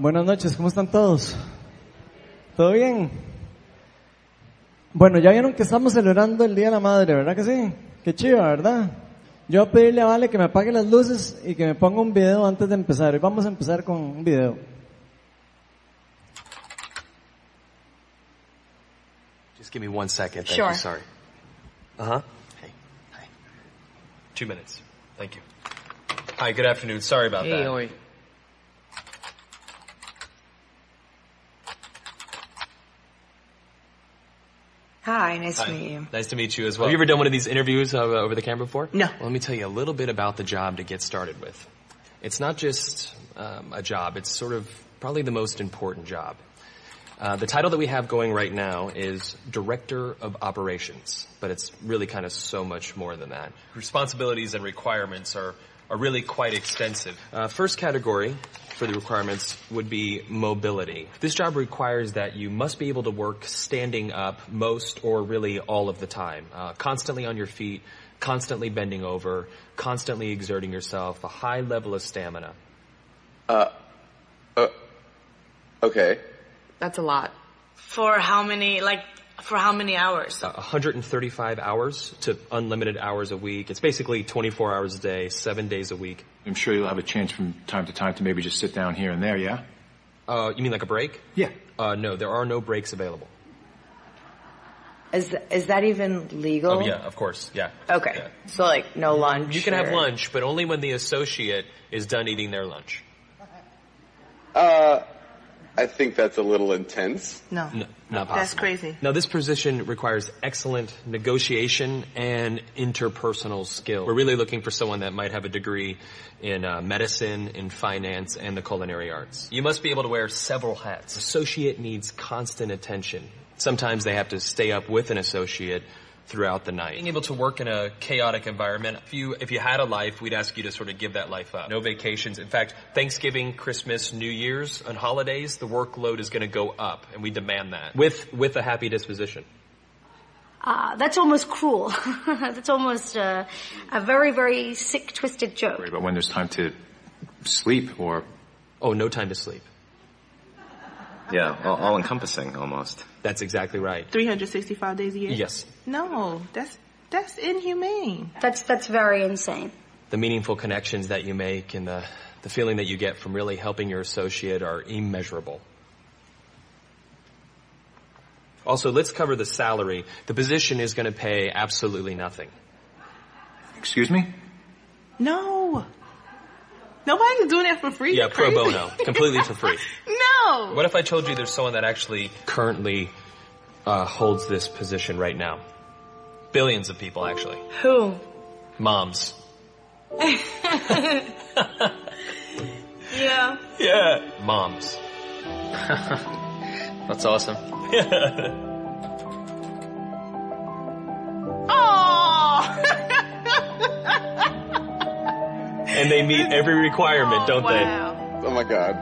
Buenas noches, ¿cómo están todos? ¿Todo bien? Bueno, ya vieron que estamos celebrando el Día de la Madre, ¿verdad que sí? Qué chido, ¿verdad? Yo voy a pedirle a Vale que me apague las luces y que me ponga un video antes de empezar. Hoy vamos a empezar con un video. Just give me one second. Thank Sure. you. Sorry. Uh huh. Hey. Hi. Two minutes. Thank you. Hi. Good afternoon. Sorry about Hey, that. Hi, nice Hi. to meet you. Nice to meet you as well. Have you ever done one of these interviews uh, over the camera before? No. Well, let me tell you a little bit about the job to get started with. It's not just um, a job. It's sort of probably the most important job. Uh, the title that we have going right now is Director of Operations, but it's really kind of so much more than that. Responsibilities and requirements are, are really quite extensive. Uh, first category for the requirements would be mobility. This job requires that you must be able to work standing up most or really all of the time, uh, constantly on your feet, constantly bending over, constantly exerting yourself, a high level of stamina. Uh, uh, okay. That's a lot. For how many, like, for how many hours? uh, 135 hours to unlimited hours a week. It's basically 24 hours a day, seven days a week. I'm sure you'll have a chance from time to time to maybe just sit down here and there, yeah? Uh, you mean like a break? Yeah. Uh, no, there are no breaks available. Is, is that even legal? Oh yeah, of course, yeah. Okay. Yeah. So like, no lunch? You can have lunch, but only when the associate is done eating their lunch. Uh, I think that's a little intense. No. No, not possible. That's crazy. Now this position requires excellent negotiation and interpersonal skill. We're really looking for someone that might have a degree in uh, medicine, in finance, and the culinary arts. You must be able to wear several hats. Associate needs constant attention. Sometimes they have to stay up with an associate throughout the night. Being able to work in a chaotic environment, if you, if you had a life, we'd ask you to sort of give that life up. No vacations. In fact, Thanksgiving, Christmas, New Year's, and holidays, the workload is going to go up, and we demand that. With, with a happy disposition. Uh, that's almost cruel. that's almost uh, a very, very sick, twisted joke. But when there's time to sleep or Oh, no time to sleep. Yeah, all, all encompassing almost. That's exactly right. 365 days a year? Yes. No, that's that's inhumane. That's that's very insane. The meaningful connections that you make and the, the feeling that you get from really helping your associate are immeasurable. Also, let's cover the salary. The position is going to pay absolutely nothing. excuse me? No. Nobody's doing that for free. Yeah, You pro crazy? bono. Completely for free. No. What if I told you there's someone that actually currently uh, holds this position right now? Billions of people, actually. Who? Moms. Yeah. Yeah. Moms. That's awesome. Oh. And they meet every requirement, don't they? wow. Oh my god.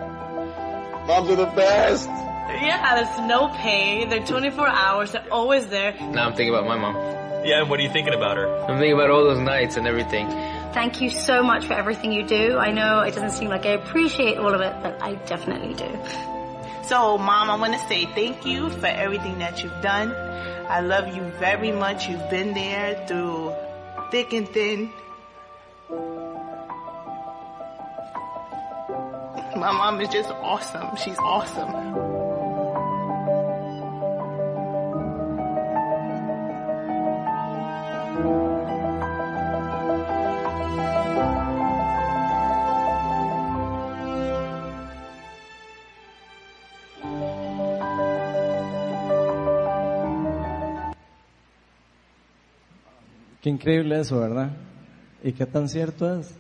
Moms are the best. Yeah, there's no pay. They're 24 hours. They're always there. Now I'm thinking about my mom. Yeah, and what are you thinking about her? I'm thinking about all those nights and everything. Thank you so much for everything you do. I know it doesn't seem like I appreciate all of it, but I definitely do. So, Mom, I want to say thank you for everything that you've done. I love you very much. You've been there through thick and thin. My mom is just awesome. She's awesome. Qué increíble eso, ¿verdad? Y qué tan cierto es.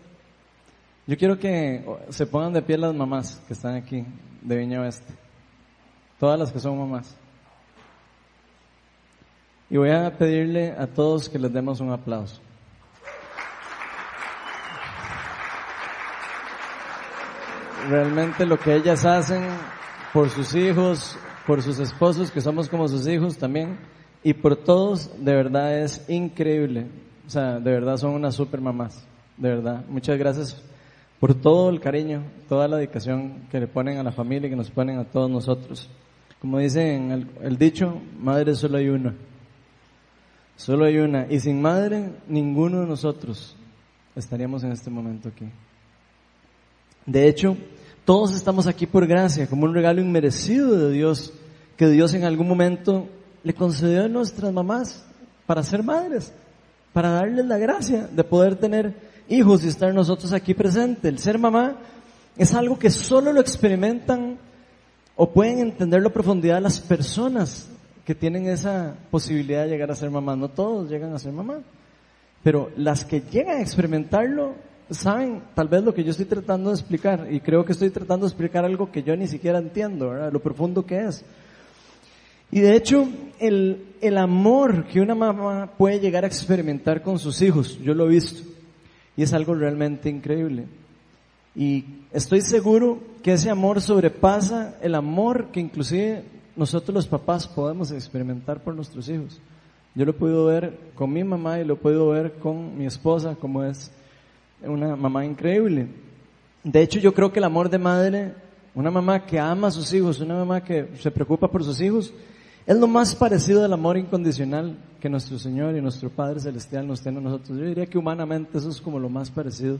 Yo quiero que se pongan de pie las mamás que están aquí de Viña Oeste. Todas las que son mamás. Y voy a pedirle a todos que les demos un aplauso. Realmente lo que ellas hacen por sus hijos, por sus esposos, que somos como sus hijos también, y por todos, de verdad es increíble. O sea, de verdad son unas super mamás, de verdad. Muchas gracias por todo el cariño, toda la dedicación que le ponen a la familia y que nos ponen a todos nosotros. Como dice en el, el dicho, madre solo hay una. Solo hay una. Y sin madre, ninguno de nosotros estaríamos en este momento aquí. De hecho, todos estamos aquí por gracia, como un regalo inmerecido de Dios, que Dios en algún momento le concedió a nuestras mamás para ser madres, para darles la gracia de poder tener hijos y estar nosotros aquí presentes. El ser mamá es algo que solo lo experimentan o pueden entenderlo a profundidad las personas que tienen esa posibilidad de llegar a ser mamá. No todos llegan a ser mamá, pero las que llegan a experimentarlo saben tal vez lo que yo estoy tratando de explicar y creo que estoy tratando de explicar algo que yo ni siquiera entiendo, lo profundo que es. Y de hecho, el, el amor que una mamá puede llegar a experimentar con sus hijos, yo lo he visto, y es algo realmente increíble. Y estoy seguro que ese amor sobrepasa el amor que inclusive nosotros los papás podemos experimentar por nuestros hijos. Yo lo he podido ver con mi mamá y lo he podido ver con mi esposa, como es una mamá increíble. De hecho, yo creo que el amor de madre, una mamá que ama a sus hijos, una mamá que se preocupa por sus hijos, es lo más parecido al amor incondicional que nuestro Señor y nuestro Padre Celestial nos tiene a nosotros. Yo diría que humanamente eso es como lo más parecido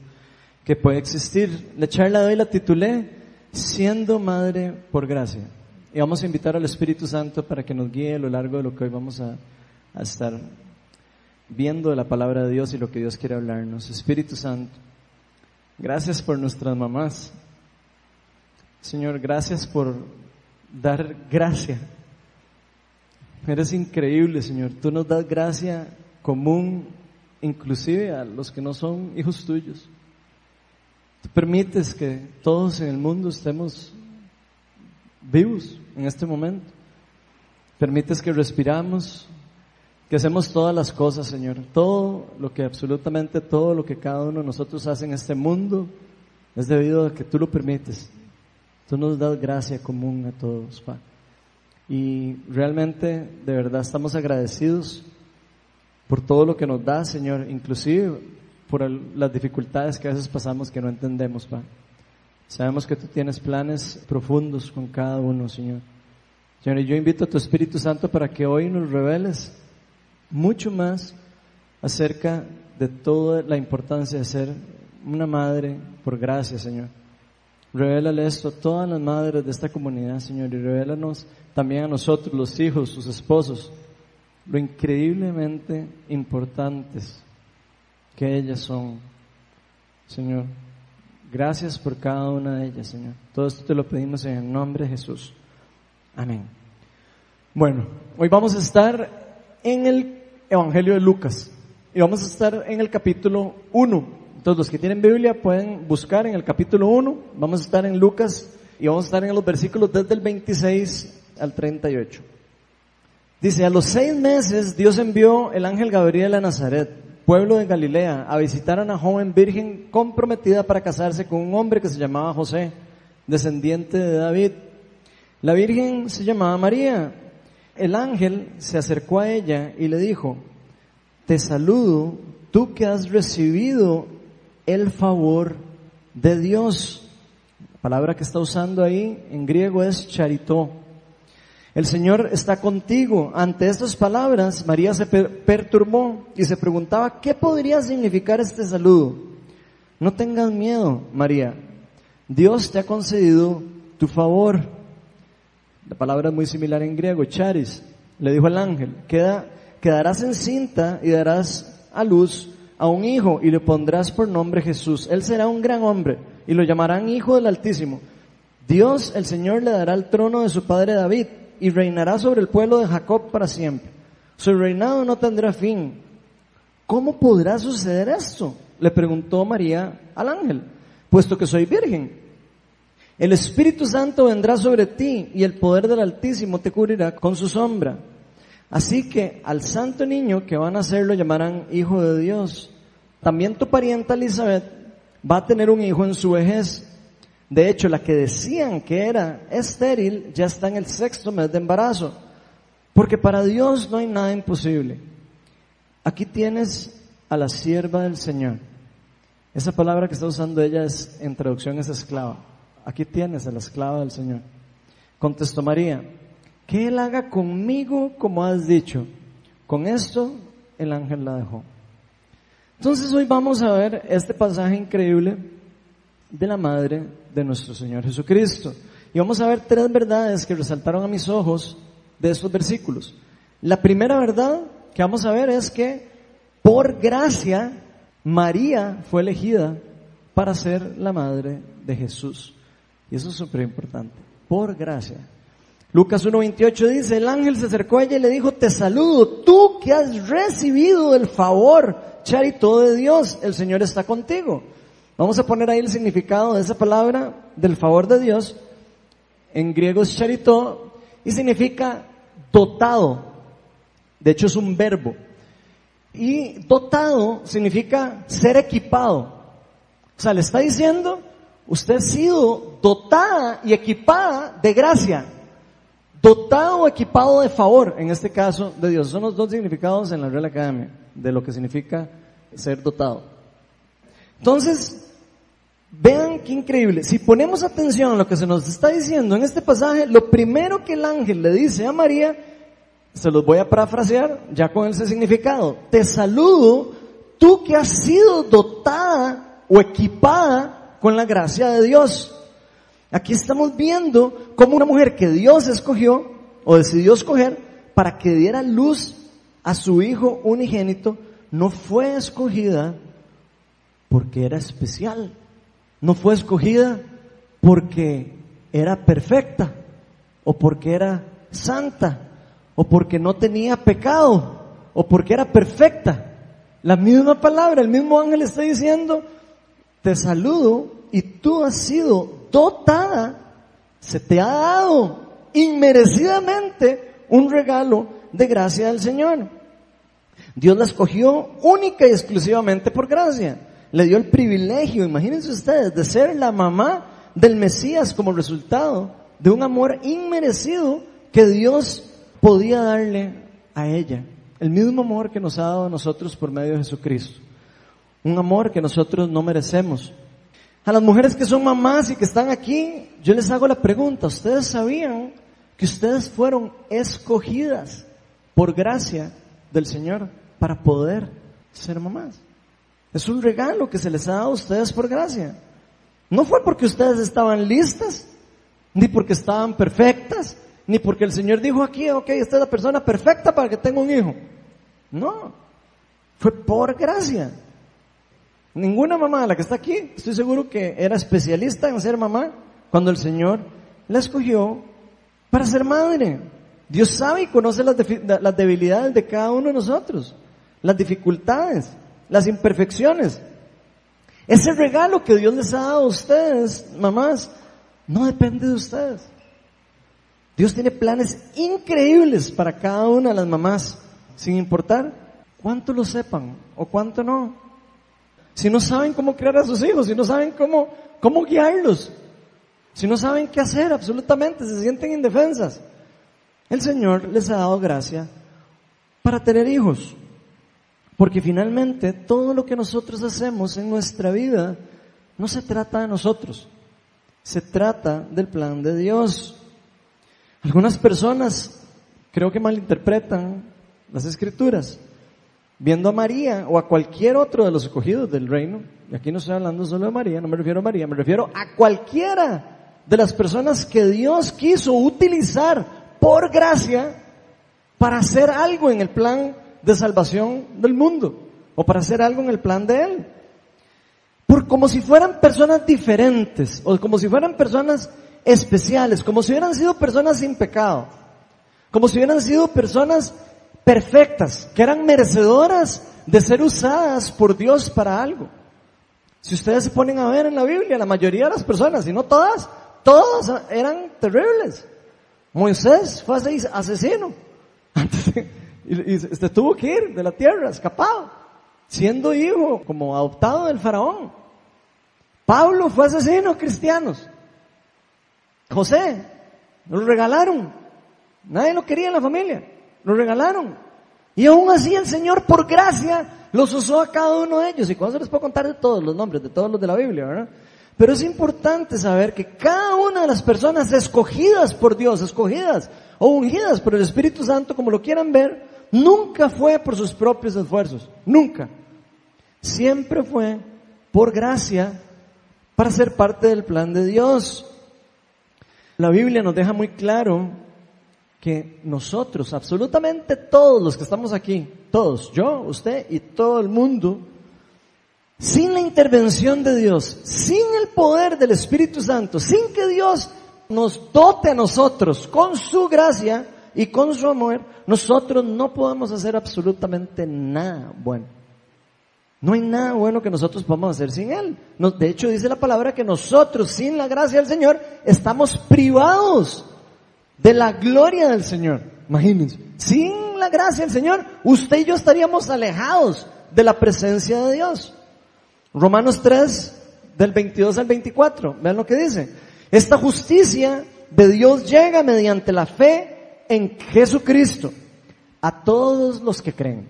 que puede existir. La charla de hoy la titulé Siendo Madre por Gracia. Y vamos a invitar al Espíritu Santo para que nos guíe a lo largo de lo que hoy vamos a, a estar viendo de la palabra de Dios y lo que Dios quiere hablarnos. Espíritu Santo, gracias por nuestras mamás. Señor, gracias por dar gracia. Eres increíble, Señor. Tú nos das gracia común, inclusive a los que no son hijos tuyos. Tú permites que todos en el mundo estemos vivos en este momento. Permites que respiramos, que hacemos todas las cosas, Señor. Todo lo que, absolutamente todo lo que cada uno de nosotros hace en este mundo es debido a que tú lo permites. Tú nos das gracia común a todos, Padre. Y realmente, de verdad, estamos agradecidos por todo lo que nos da, Señor, inclusive por el- las dificultades que a veces pasamos que no entendemos, Padre. Sabemos que tú tienes planes profundos con cada uno, Señor. Señor, y yo invito a tu Espíritu Santo para que hoy nos reveles mucho más acerca de toda la importancia de ser una madre por gracia, Señor. Revélale esto a todas las madres de esta comunidad, Señor, y revélanos también a nosotros, los hijos, sus esposos, lo increíblemente importantes que ellas son, Señor. Gracias por cada una de ellas, Señor. Todo esto te lo pedimos en el nombre de Jesús. Amén. Bueno, hoy vamos a estar en el Evangelio de Lucas y vamos a estar en el capítulo 1. Entonces los que tienen Biblia pueden buscar en el capítulo 1, vamos a estar en Lucas y vamos a estar en los versículos desde el 26 al 38. Dice, a los seis meses Dios envió el ángel Gabriel a Nazaret, pueblo de Galilea, a visitar a una joven virgen comprometida para casarse con un hombre que se llamaba José, descendiente de David. La virgen se llamaba María. El ángel se acercó a ella y le dijo, te saludo, tú que has recibido el favor de Dios. La palabra que está usando ahí en griego es charitó. El Señor está contigo. Ante estas palabras, María se per- perturbó y se preguntaba, ¿qué podría significar este saludo? No tengas miedo, María. Dios te ha concedido tu favor. La palabra es muy similar en griego, charis. Le dijo el ángel, Queda, quedarás encinta y darás a luz a un hijo y le pondrás por nombre Jesús. Él será un gran hombre y lo llamarán Hijo del Altísimo. Dios, el Señor, le dará el trono de su padre David y reinará sobre el pueblo de Jacob para siempre. Su reinado no tendrá fin. ¿Cómo podrá suceder esto? Le preguntó María al ángel, puesto que soy virgen. El Espíritu Santo vendrá sobre ti y el poder del Altísimo te cubrirá con su sombra. Así que al santo niño que van a nacer lo llamarán Hijo de Dios. También tu parienta Elizabeth va a tener un hijo en su vejez. De hecho, la que decían que era estéril ya está en el sexto mes de embarazo. Porque para Dios no hay nada imposible. Aquí tienes a la sierva del Señor. Esa palabra que está usando ella es, en traducción es esclava. Aquí tienes a la esclava del Señor. Contestó María, que Él haga conmigo como has dicho. Con esto el ángel la dejó. Entonces hoy vamos a ver este pasaje increíble de la madre de nuestro Señor Jesucristo. Y vamos a ver tres verdades que resaltaron a mis ojos de estos versículos. La primera verdad que vamos a ver es que por gracia María fue elegida para ser la madre de Jesús. Y eso es súper importante. Por gracia. Lucas 1.28 dice, el ángel se acercó a ella y le dijo, te saludo, tú que has recibido el favor charito de Dios, el Señor está contigo. Vamos a poner ahí el significado de esa palabra del favor de Dios. En griego es charito y significa dotado. De hecho es un verbo. Y dotado significa ser equipado. O sea, le está diciendo, usted ha sido dotada y equipada de gracia. Dotado o equipado de favor, en este caso de Dios. Son los dos significados en la Real Academia de lo que significa ser dotado. Entonces, vean qué increíble. Si ponemos atención a lo que se nos está diciendo en este pasaje, lo primero que el ángel le dice a María se los voy a parafrasear ya con ese significado. Te saludo, tú que has sido dotada o equipada con la gracia de Dios. Aquí estamos viendo cómo una mujer que Dios escogió o decidió escoger para que diera luz a su hijo unigénito, no fue escogida porque era especial, no fue escogida porque era perfecta o porque era santa o porque no tenía pecado, o porque era perfecta. La misma palabra, el mismo ángel está diciendo, te saludo y tú has sido dotada, se te ha dado inmerecidamente un regalo de gracia del Señor. Dios la escogió única y exclusivamente por gracia. Le dio el privilegio, imagínense ustedes, de ser la mamá del Mesías como resultado de un amor inmerecido que Dios podía darle a ella el mismo amor que nos ha dado a nosotros por medio de Jesucristo. Un amor que nosotros no merecemos. A las mujeres que son mamás y que están aquí, yo les hago la pregunta, ¿ustedes sabían que ustedes fueron escogidas por gracia del Señor para poder ser mamás? Es un regalo que se les ha dado a ustedes por gracia. No fue porque ustedes estaban listas, ni porque estaban perfectas, ni porque el Señor dijo aquí, ok, esta es la persona perfecta para que tenga un hijo. No, fue por gracia. Ninguna mamá la que está aquí, estoy seguro que era especialista en ser mamá cuando el Señor la escogió para ser madre. Dios sabe y conoce las, las debilidades de cada uno de nosotros, las dificultades, las imperfecciones. Ese regalo que Dios les ha dado a ustedes, mamás, no depende de ustedes. Dios tiene planes increíbles para cada una de las mamás, sin importar cuánto lo sepan o cuánto no. Si no saben cómo criar a sus hijos, si no saben cómo, cómo guiarlos, si no saben qué hacer absolutamente, se sienten indefensas. El Señor les ha dado gracia para tener hijos. Porque finalmente todo lo que nosotros hacemos en nuestra vida no se trata de nosotros, se trata del plan de Dios. Algunas personas creo que malinterpretan las escrituras, viendo a María o a cualquier otro de los escogidos del reino, y aquí no estoy hablando solo de María, no me refiero a María, me refiero a cualquiera de las personas que Dios quiso utilizar por gracia para hacer algo en el plan de salvación del mundo, o para hacer algo en el plan de Él. Por como si fueran personas diferentes, o como si fueran personas especiales, como si hubieran sido personas sin pecado, como si hubieran sido personas perfectas, que eran merecedoras de ser usadas por Dios para algo. Si ustedes se ponen a ver en la Biblia, la mayoría de las personas, y no todas, todas eran terribles. Moisés fue asesino. y, se tuvo que ir de la tierra, escapado, siendo hijo, como adoptado del faraón. Pablo fue asesino cristianos. José, lo regalaron. Nadie lo quería en la familia. Lo regalaron. Y aún así el Señor, por gracia, los usó a cada uno de ellos. Y cuando se les puedo contar de todos los nombres, de todos los de la Biblia, ¿verdad? Pero es importante saber que cada una de las personas escogidas por Dios, escogidas o ungidas por el Espíritu Santo, como lo quieran ver, nunca fue por sus propios esfuerzos. Nunca. Siempre fue por gracia para ser parte del plan de Dios. La Biblia nos deja muy claro que nosotros, absolutamente todos los que estamos aquí, todos, yo, usted y todo el mundo, sin la intervención de Dios, sin el poder del Espíritu Santo, sin que Dios nos dote a nosotros con su gracia y con su amor, nosotros no podemos hacer absolutamente nada bueno. No hay nada bueno que nosotros podamos hacer sin Él. de hecho, dice la palabra que nosotros, sin la gracia del Señor, estamos privados de la gloria del Señor. Imagínense. Sin la gracia del Señor, usted y yo estaríamos alejados de la presencia de Dios. Romanos 3, del 22 al 24. Vean lo que dice. Esta justicia de Dios llega mediante la fe en Jesucristo a todos los que creen.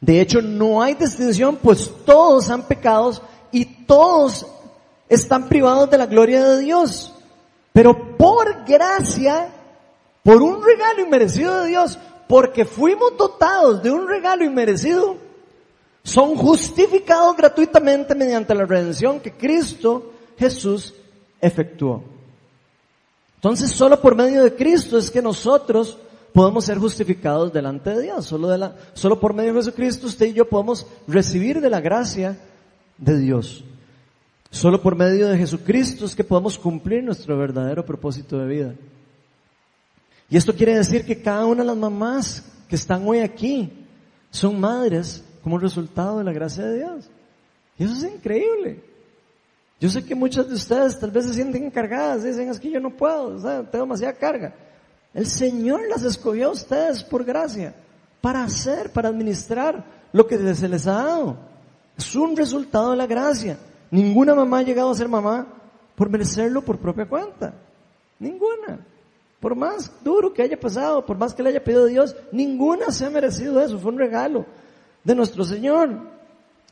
De hecho, no hay distinción, pues todos han pecado y todos están privados de la gloria de Dios. Pero por gracia, por un regalo inmerecido de Dios, porque fuimos dotados de un regalo inmerecido, son justificados gratuitamente mediante la redención que Cristo Jesús efectuó. Entonces, solo por medio de Cristo es que nosotros podemos ser justificados delante de Dios. Solo, solo por medio de Jesucristo usted y yo podemos recibir de la gracia de Dios. Solo por medio de Jesucristo es que podemos cumplir nuestro verdadero propósito de vida. Y esto quiere decir que cada una de las mamás que están hoy aquí son madres como resultado de la gracia de Dios. Y eso es increíble. Yo sé que muchas de ustedes tal vez se sienten encargadas, dicen es que yo no puedo, tengo demasiada carga. El Señor las escogió a ustedes por gracia, para hacer, para administrar lo que se les ha dado. Es un resultado de la gracia. Ninguna mamá ha llegado a ser mamá por merecerlo por propia cuenta. Ninguna. Por más duro que haya pasado, por más que le haya pedido a Dios, ninguna se ha merecido eso. Fue un regalo de nuestro Señor.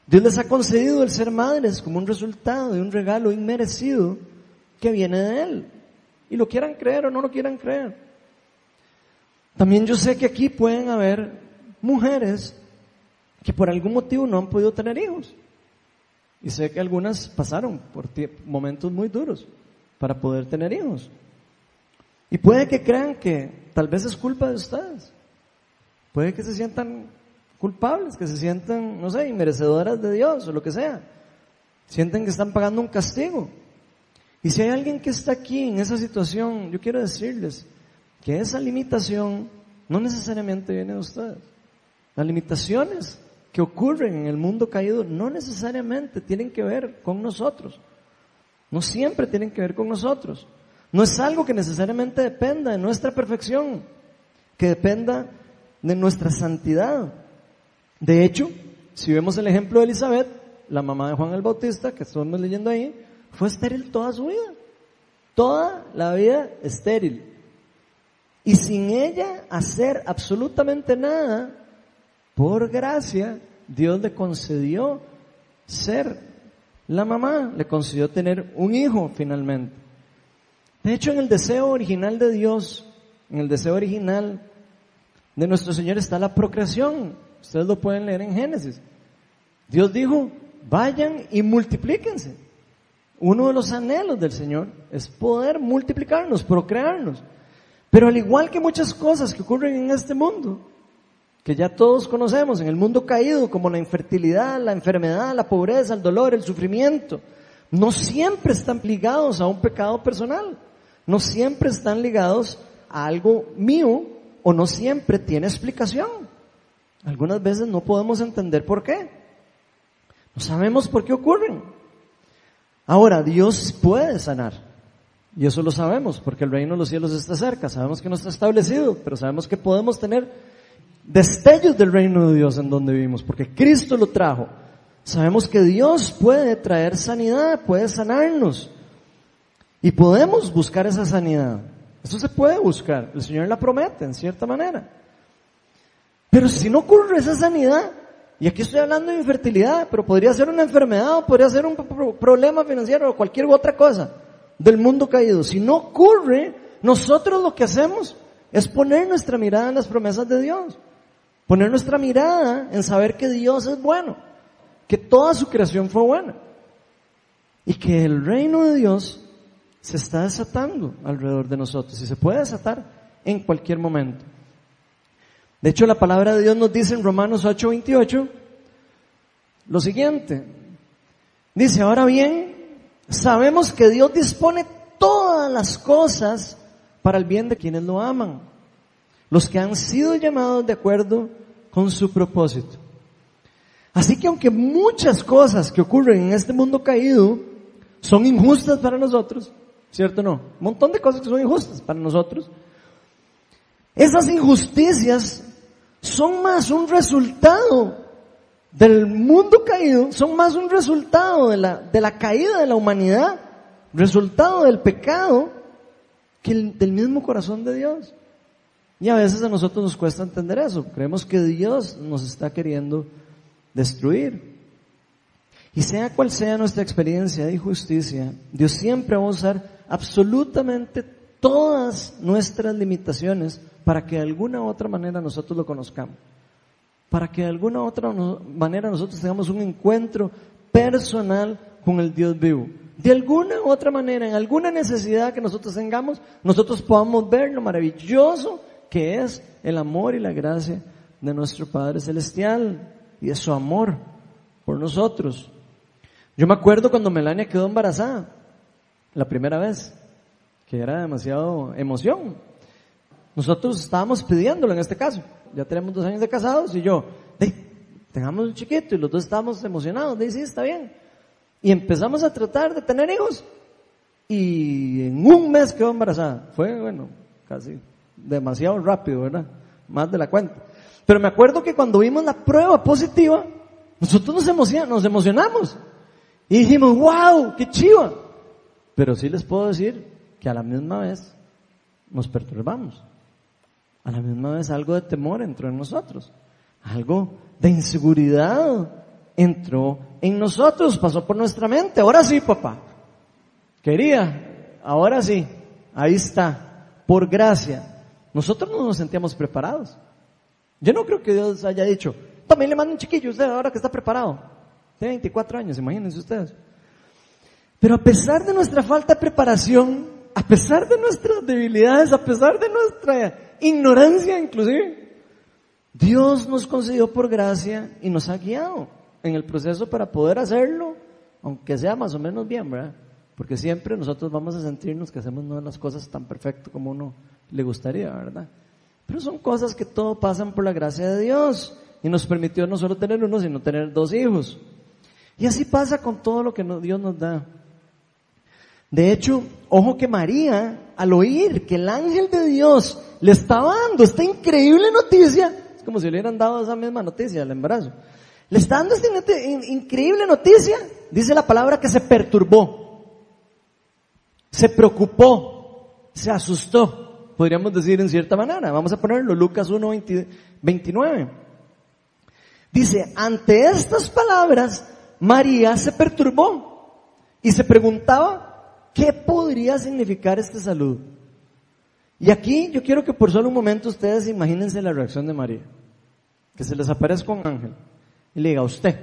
Dios les ha concedido el ser madres como un resultado de un regalo inmerecido que viene de Él. Y lo quieran creer o no lo quieran creer. También yo sé que aquí pueden haber mujeres que por algún motivo no han podido tener hijos. Y sé que algunas pasaron por momentos muy duros para poder tener hijos. Y puede que crean que tal vez es culpa de ustedes. Puede que se sientan culpables, que se sientan, no sé, inmerecedoras de Dios o lo que sea. Sienten que están pagando un castigo. Y si hay alguien que está aquí en esa situación, yo quiero decirles que esa limitación no necesariamente viene de ustedes. Las limitaciones que ocurren en el mundo caído no necesariamente tienen que ver con nosotros. No siempre tienen que ver con nosotros. No es algo que necesariamente dependa de nuestra perfección, que dependa de nuestra santidad. De hecho, si vemos el ejemplo de Elizabeth, la mamá de Juan el Bautista, que estamos leyendo ahí, fue estéril toda su vida. Toda la vida estéril. Y sin ella hacer absolutamente nada, por gracia, Dios le concedió ser la mamá, le concedió tener un hijo finalmente. De hecho, en el deseo original de Dios, en el deseo original de nuestro Señor está la procreación. Ustedes lo pueden leer en Génesis. Dios dijo, vayan y multiplíquense. Uno de los anhelos del Señor es poder multiplicarnos, procrearnos. Pero al igual que muchas cosas que ocurren en este mundo, que ya todos conocemos, en el mundo caído, como la infertilidad, la enfermedad, la pobreza, el dolor, el sufrimiento, no siempre están ligados a un pecado personal, no siempre están ligados a algo mío o no siempre tiene explicación. Algunas veces no podemos entender por qué. No sabemos por qué ocurren. Ahora, Dios puede sanar. Y eso lo sabemos, porque el reino de los cielos está cerca. Sabemos que no está establecido, pero sabemos que podemos tener destellos del reino de Dios en donde vivimos, porque Cristo lo trajo. Sabemos que Dios puede traer sanidad, puede sanarnos. Y podemos buscar esa sanidad. Eso se puede buscar. El Señor la promete, en cierta manera. Pero si no ocurre esa sanidad, Y aquí estoy hablando de infertilidad, pero podría ser una enfermedad, o podría ser un pro- problema financiero o cualquier otra cosa del mundo caído. Si no ocurre, nosotros lo que hacemos es poner nuestra mirada en las promesas de Dios. Poner nuestra mirada en saber que Dios es bueno, que toda su creación fue buena y que el reino de Dios se está desatando alrededor de nosotros y se puede desatar en cualquier momento. De hecho, la palabra de Dios nos dice en Romanos 8:28 lo siguiente. Dice, ahora bien, sabemos que Dios dispone todas las cosas para el bien de quienes lo aman, los que han sido llamados de acuerdo con su propósito. Así que aunque muchas cosas que ocurren en este mundo caído son injustas para nosotros, ¿cierto o no? Un montón de cosas que son injustas para nosotros. Esas injusticias son más un resultado del mundo caído, son más un resultado de la, de la caída de la humanidad, resultado del pecado, que el- del mismo corazón de Dios. Y a veces a nosotros nos cuesta entender eso. Creemos que Dios nos está queriendo destruir. Y sea cual sea nuestra experiencia de injusticia, Dios siempre va a usar absolutamente todas nuestras limitaciones para que de alguna otra manera nosotros lo conozcamos. Para que de alguna otra manera nosotros tengamos un encuentro personal con el Dios vivo. De alguna u otra manera, en alguna necesidad que nosotros tengamos, nosotros podamos ver lo maravilloso que es el amor y la gracia de nuestro Padre Celestial y de su amor por nosotros. Yo me acuerdo cuando Melania quedó embarazada, la primera vez, que era demasiado emoción. Nosotros estábamos pidiéndolo en este caso. Ya tenemos dos años de casados y yo, "Ey, tengamos un chiquito y los dos estábamos emocionados. Dice, sí, está bien. Y empezamos a tratar de tener hijos. Y en un mes quedó embarazada. Fue, bueno, casi demasiado rápido, ¿verdad? Más de la cuenta. Pero me acuerdo que cuando vimos la prueba positiva, nosotros nos, emocion- nos emocionamos. Y dijimos, wow, qué chiva. Pero sí les puedo decir que a la misma vez nos perturbamos. A la misma vez algo de temor entró en nosotros. Algo de inseguridad entró en nosotros, pasó por nuestra mente. Ahora sí, papá. Quería, ahora sí. Ahí está. Por gracia. Nosotros no nos sentíamos preparados. Yo no creo que Dios haya dicho, también le mando un chiquillo usted ahora que está preparado. Tiene 24 años, imagínense ustedes. Pero a pesar de nuestra falta de preparación, a pesar de nuestras debilidades, a pesar de nuestra ignorancia inclusive, Dios nos concedió por gracia y nos ha guiado en el proceso para poder hacerlo, aunque sea más o menos bien, ¿verdad? Porque siempre nosotros vamos a sentirnos que hacemos no las cosas tan perfecto como uno le gustaría, ¿verdad? Pero son cosas que todo pasan por la gracia de Dios y nos permitió no solo tener uno, sino tener dos hijos. Y así pasa con todo lo que Dios nos da. De hecho, ojo que María, al oír que el ángel de Dios le estaba dando esta increíble noticia, es como si le hubieran dado esa misma noticia del embarazo, le está dando esta increíble noticia, dice la palabra que se perturbó, se preocupó, se asustó, podríamos decir en cierta manera. Vamos a ponerlo, Lucas 1, 20 29. Dice, ante estas palabras, María se perturbó y se preguntaba, ¿qué podría significar este saludo? Y aquí yo quiero que por solo un momento ustedes imagínense la reacción de María. Que se les aparezca un ángel y le diga, usted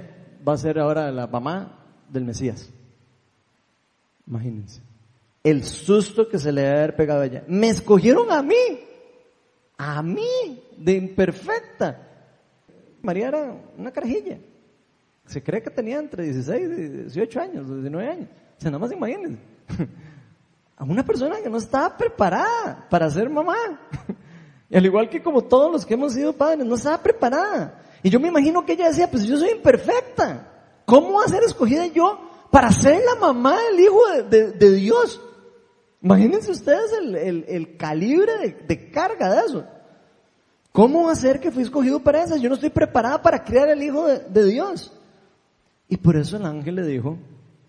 va a ser ahora la mamá del Mesías. Imagínense. El susto que se le debe haber pegado a ella. Me escogieron a mí. A mí, de imperfecta. María era una carajilla. Se cree que tenía entre 16 y 18 años, 19 años. O sea, nada más imagínense. A una persona que no estaba preparada para ser mamá. Y al igual que como todos los que hemos sido padres, no estaba preparada. Y yo me imagino que ella decía, pues yo soy imperfecta. ¿Cómo va a ser escogida yo para ser la mamá del hijo de, Dios? Imagínense ustedes el, el- el calibre de, de carga de eso. ¿Cómo ser que fui escogido para eso? Yo no estoy preparada para criar el hijo de, Dios. Y por eso el ángel le dijo,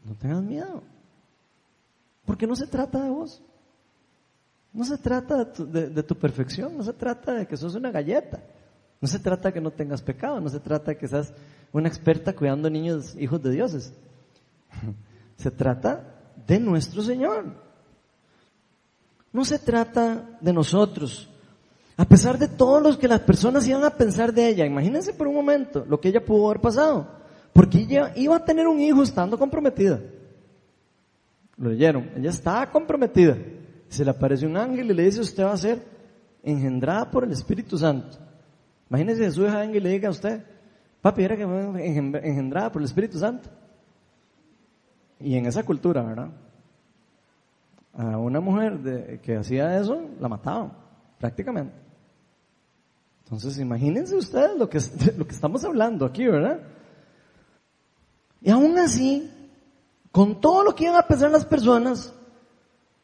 no tengas miedo. Porque no se trata de vos. No se trata de tu, de tu perfección, no se trata de que sos una galleta. No se trata de que no tengas pecado, no se trata de que seas una experta cuidando niños, hijos de dioses. Se trata de nuestro Señor. No se trata de nosotros. A pesar de todo lo que las personas iban a pensar de ella, imagínense por un momento lo que ella pudo haber pasado. Porque ella iba a tener un hijo estando comprometida. Lo leyeron. Ella estaba comprometida. Se le aparece un ángel y le dice, usted va a ser engendrada por el Espíritu Santo. Imagínese que su hija venga y le diga a usted, papi, era que fue engendrada por el Espíritu Santo. Y en esa cultura, ¿verdad? A una mujer que hacía eso, la mataban, prácticamente. Entonces, imagínense ustedes lo que, lo que estamos hablando aquí, ¿verdad? Y aún así, con todo lo que iban a pensar las personas,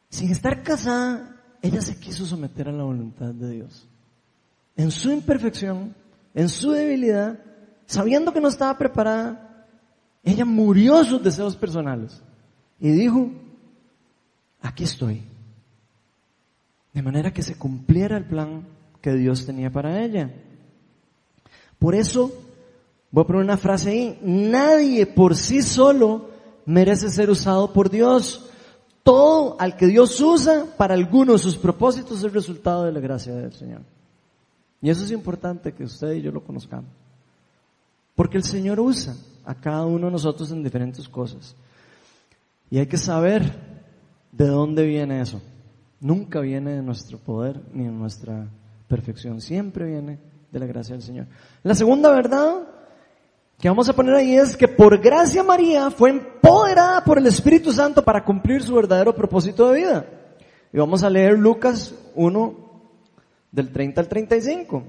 sin estar casada, ella se quiso someter a la voluntad de Dios. En su imperfección, en su debilidad, sabiendo que no estaba preparada, ella murió sus deseos personales y dijo, aquí estoy. De manera que se cumpliera el plan que Dios tenía para ella. Por eso, voy a poner una frase ahí, nadie por sí solo merece ser usado por Dios. Todo al que Dios usa para alguno de sus propósitos es el resultado de la gracia del Señor. Y eso es importante que usted y yo lo conozcamos. Porque el Señor usa a cada uno de nosotros en diferentes cosas. Y hay que saber de dónde viene eso. Nunca viene de nuestro poder ni de nuestra perfección. Siempre viene de la gracia del Señor. La segunda verdad que vamos a poner ahí es que por gracia María fue empoderada por el Espíritu Santo para cumplir su verdadero propósito de vida. Y vamos a leer Lucas 1 del 30 al 35.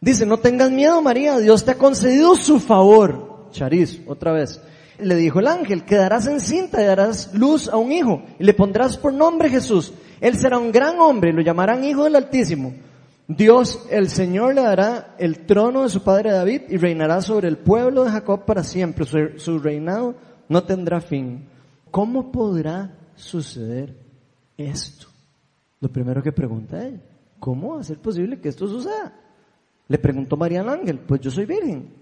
Dice, no tengas miedo María, Dios te ha concedido su favor. Chariz, otra vez. Le dijo el ángel, quedarás encinta y darás luz a un hijo y le pondrás por nombre Jesús. Él será un gran hombre lo llamarán Hijo del Altísimo. Dios, el Señor, le dará el trono de su padre David y reinará sobre el pueblo de Jacob para siempre. Su, su reinado no tendrá fin. ¿Cómo podrá suceder esto? Lo primero que pregunta ella, ¿cómo va a ser posible que esto suceda? Le preguntó María al ángel, pues yo soy virgen.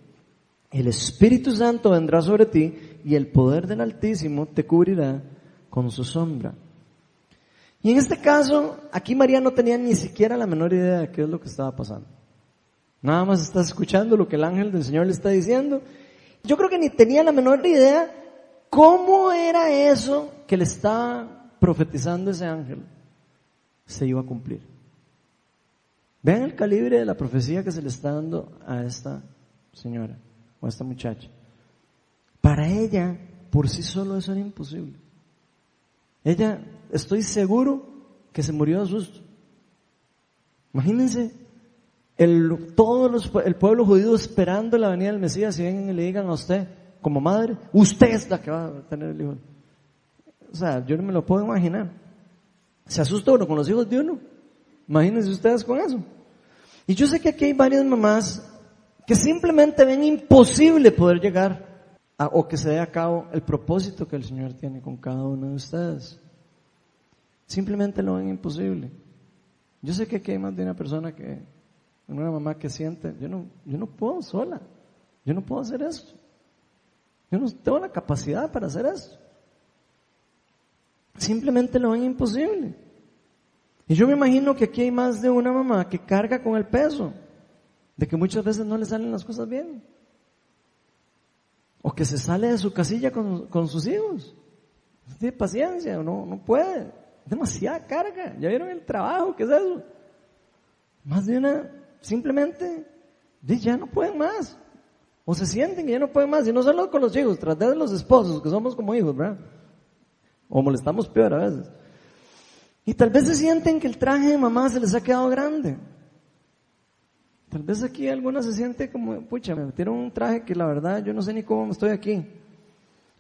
El Espíritu Santo vendrá sobre ti y el poder del Altísimo te cubrirá con su sombra. Y en este caso, aquí María no tenía ni siquiera la menor idea de qué es lo que estaba pasando. Nada más está escuchando lo que el ángel del Señor le está diciendo. Yo creo que ni tenía la menor idea cómo era eso que le estaba profetizando ese ángel se iba a cumplir. Vean el calibre de la profecía que se le está dando a esta señora o esta muchacha. Para ella, por sí solo eso era imposible. Ella, estoy seguro que se murió de susto. Imagínense el, todo los- el pueblo judío esperando la venida del Mesías y vengan y le digan a usted, como madre, usted es la que va a tener el hijo. O sea, yo no me lo puedo imaginar. Se asusta uno con los hijos de uno. Imagínense ustedes con eso. Y yo sé que aquí hay varias mamás que simplemente ven imposible poder llegar o que se dé a cabo el propósito que el Señor tiene con cada uno de ustedes. Simplemente lo ven imposible. Yo sé que aquí hay más de una persona que, una mamá que siente, yo no, yo no puedo sola, yo no puedo hacer esto. Yo no tengo la capacidad para hacer esto. Simplemente lo ven imposible. Y yo me imagino que aquí hay más de una mamá que carga con el peso de que muchas veces no le salen las cosas bien. O que se sale de su casilla con, con sus hijos. No tiene paciencia, no, no puede. Demasiada carga. ¿Ya vieron el trabajo? ¿Qué es eso? Más de una, simplemente, ya no pueden más. O se sienten que ya no pueden más. Y no solo con los hijos, tras de los esposos, que somos como hijos, ¿verdad? O molestamos peor a veces. Y tal vez se sienten que el traje de mamá se les ha quedado grande. Tal vez aquí algunas se siente como, pucha, me metieron un traje que la verdad yo no sé ni cómo estoy aquí.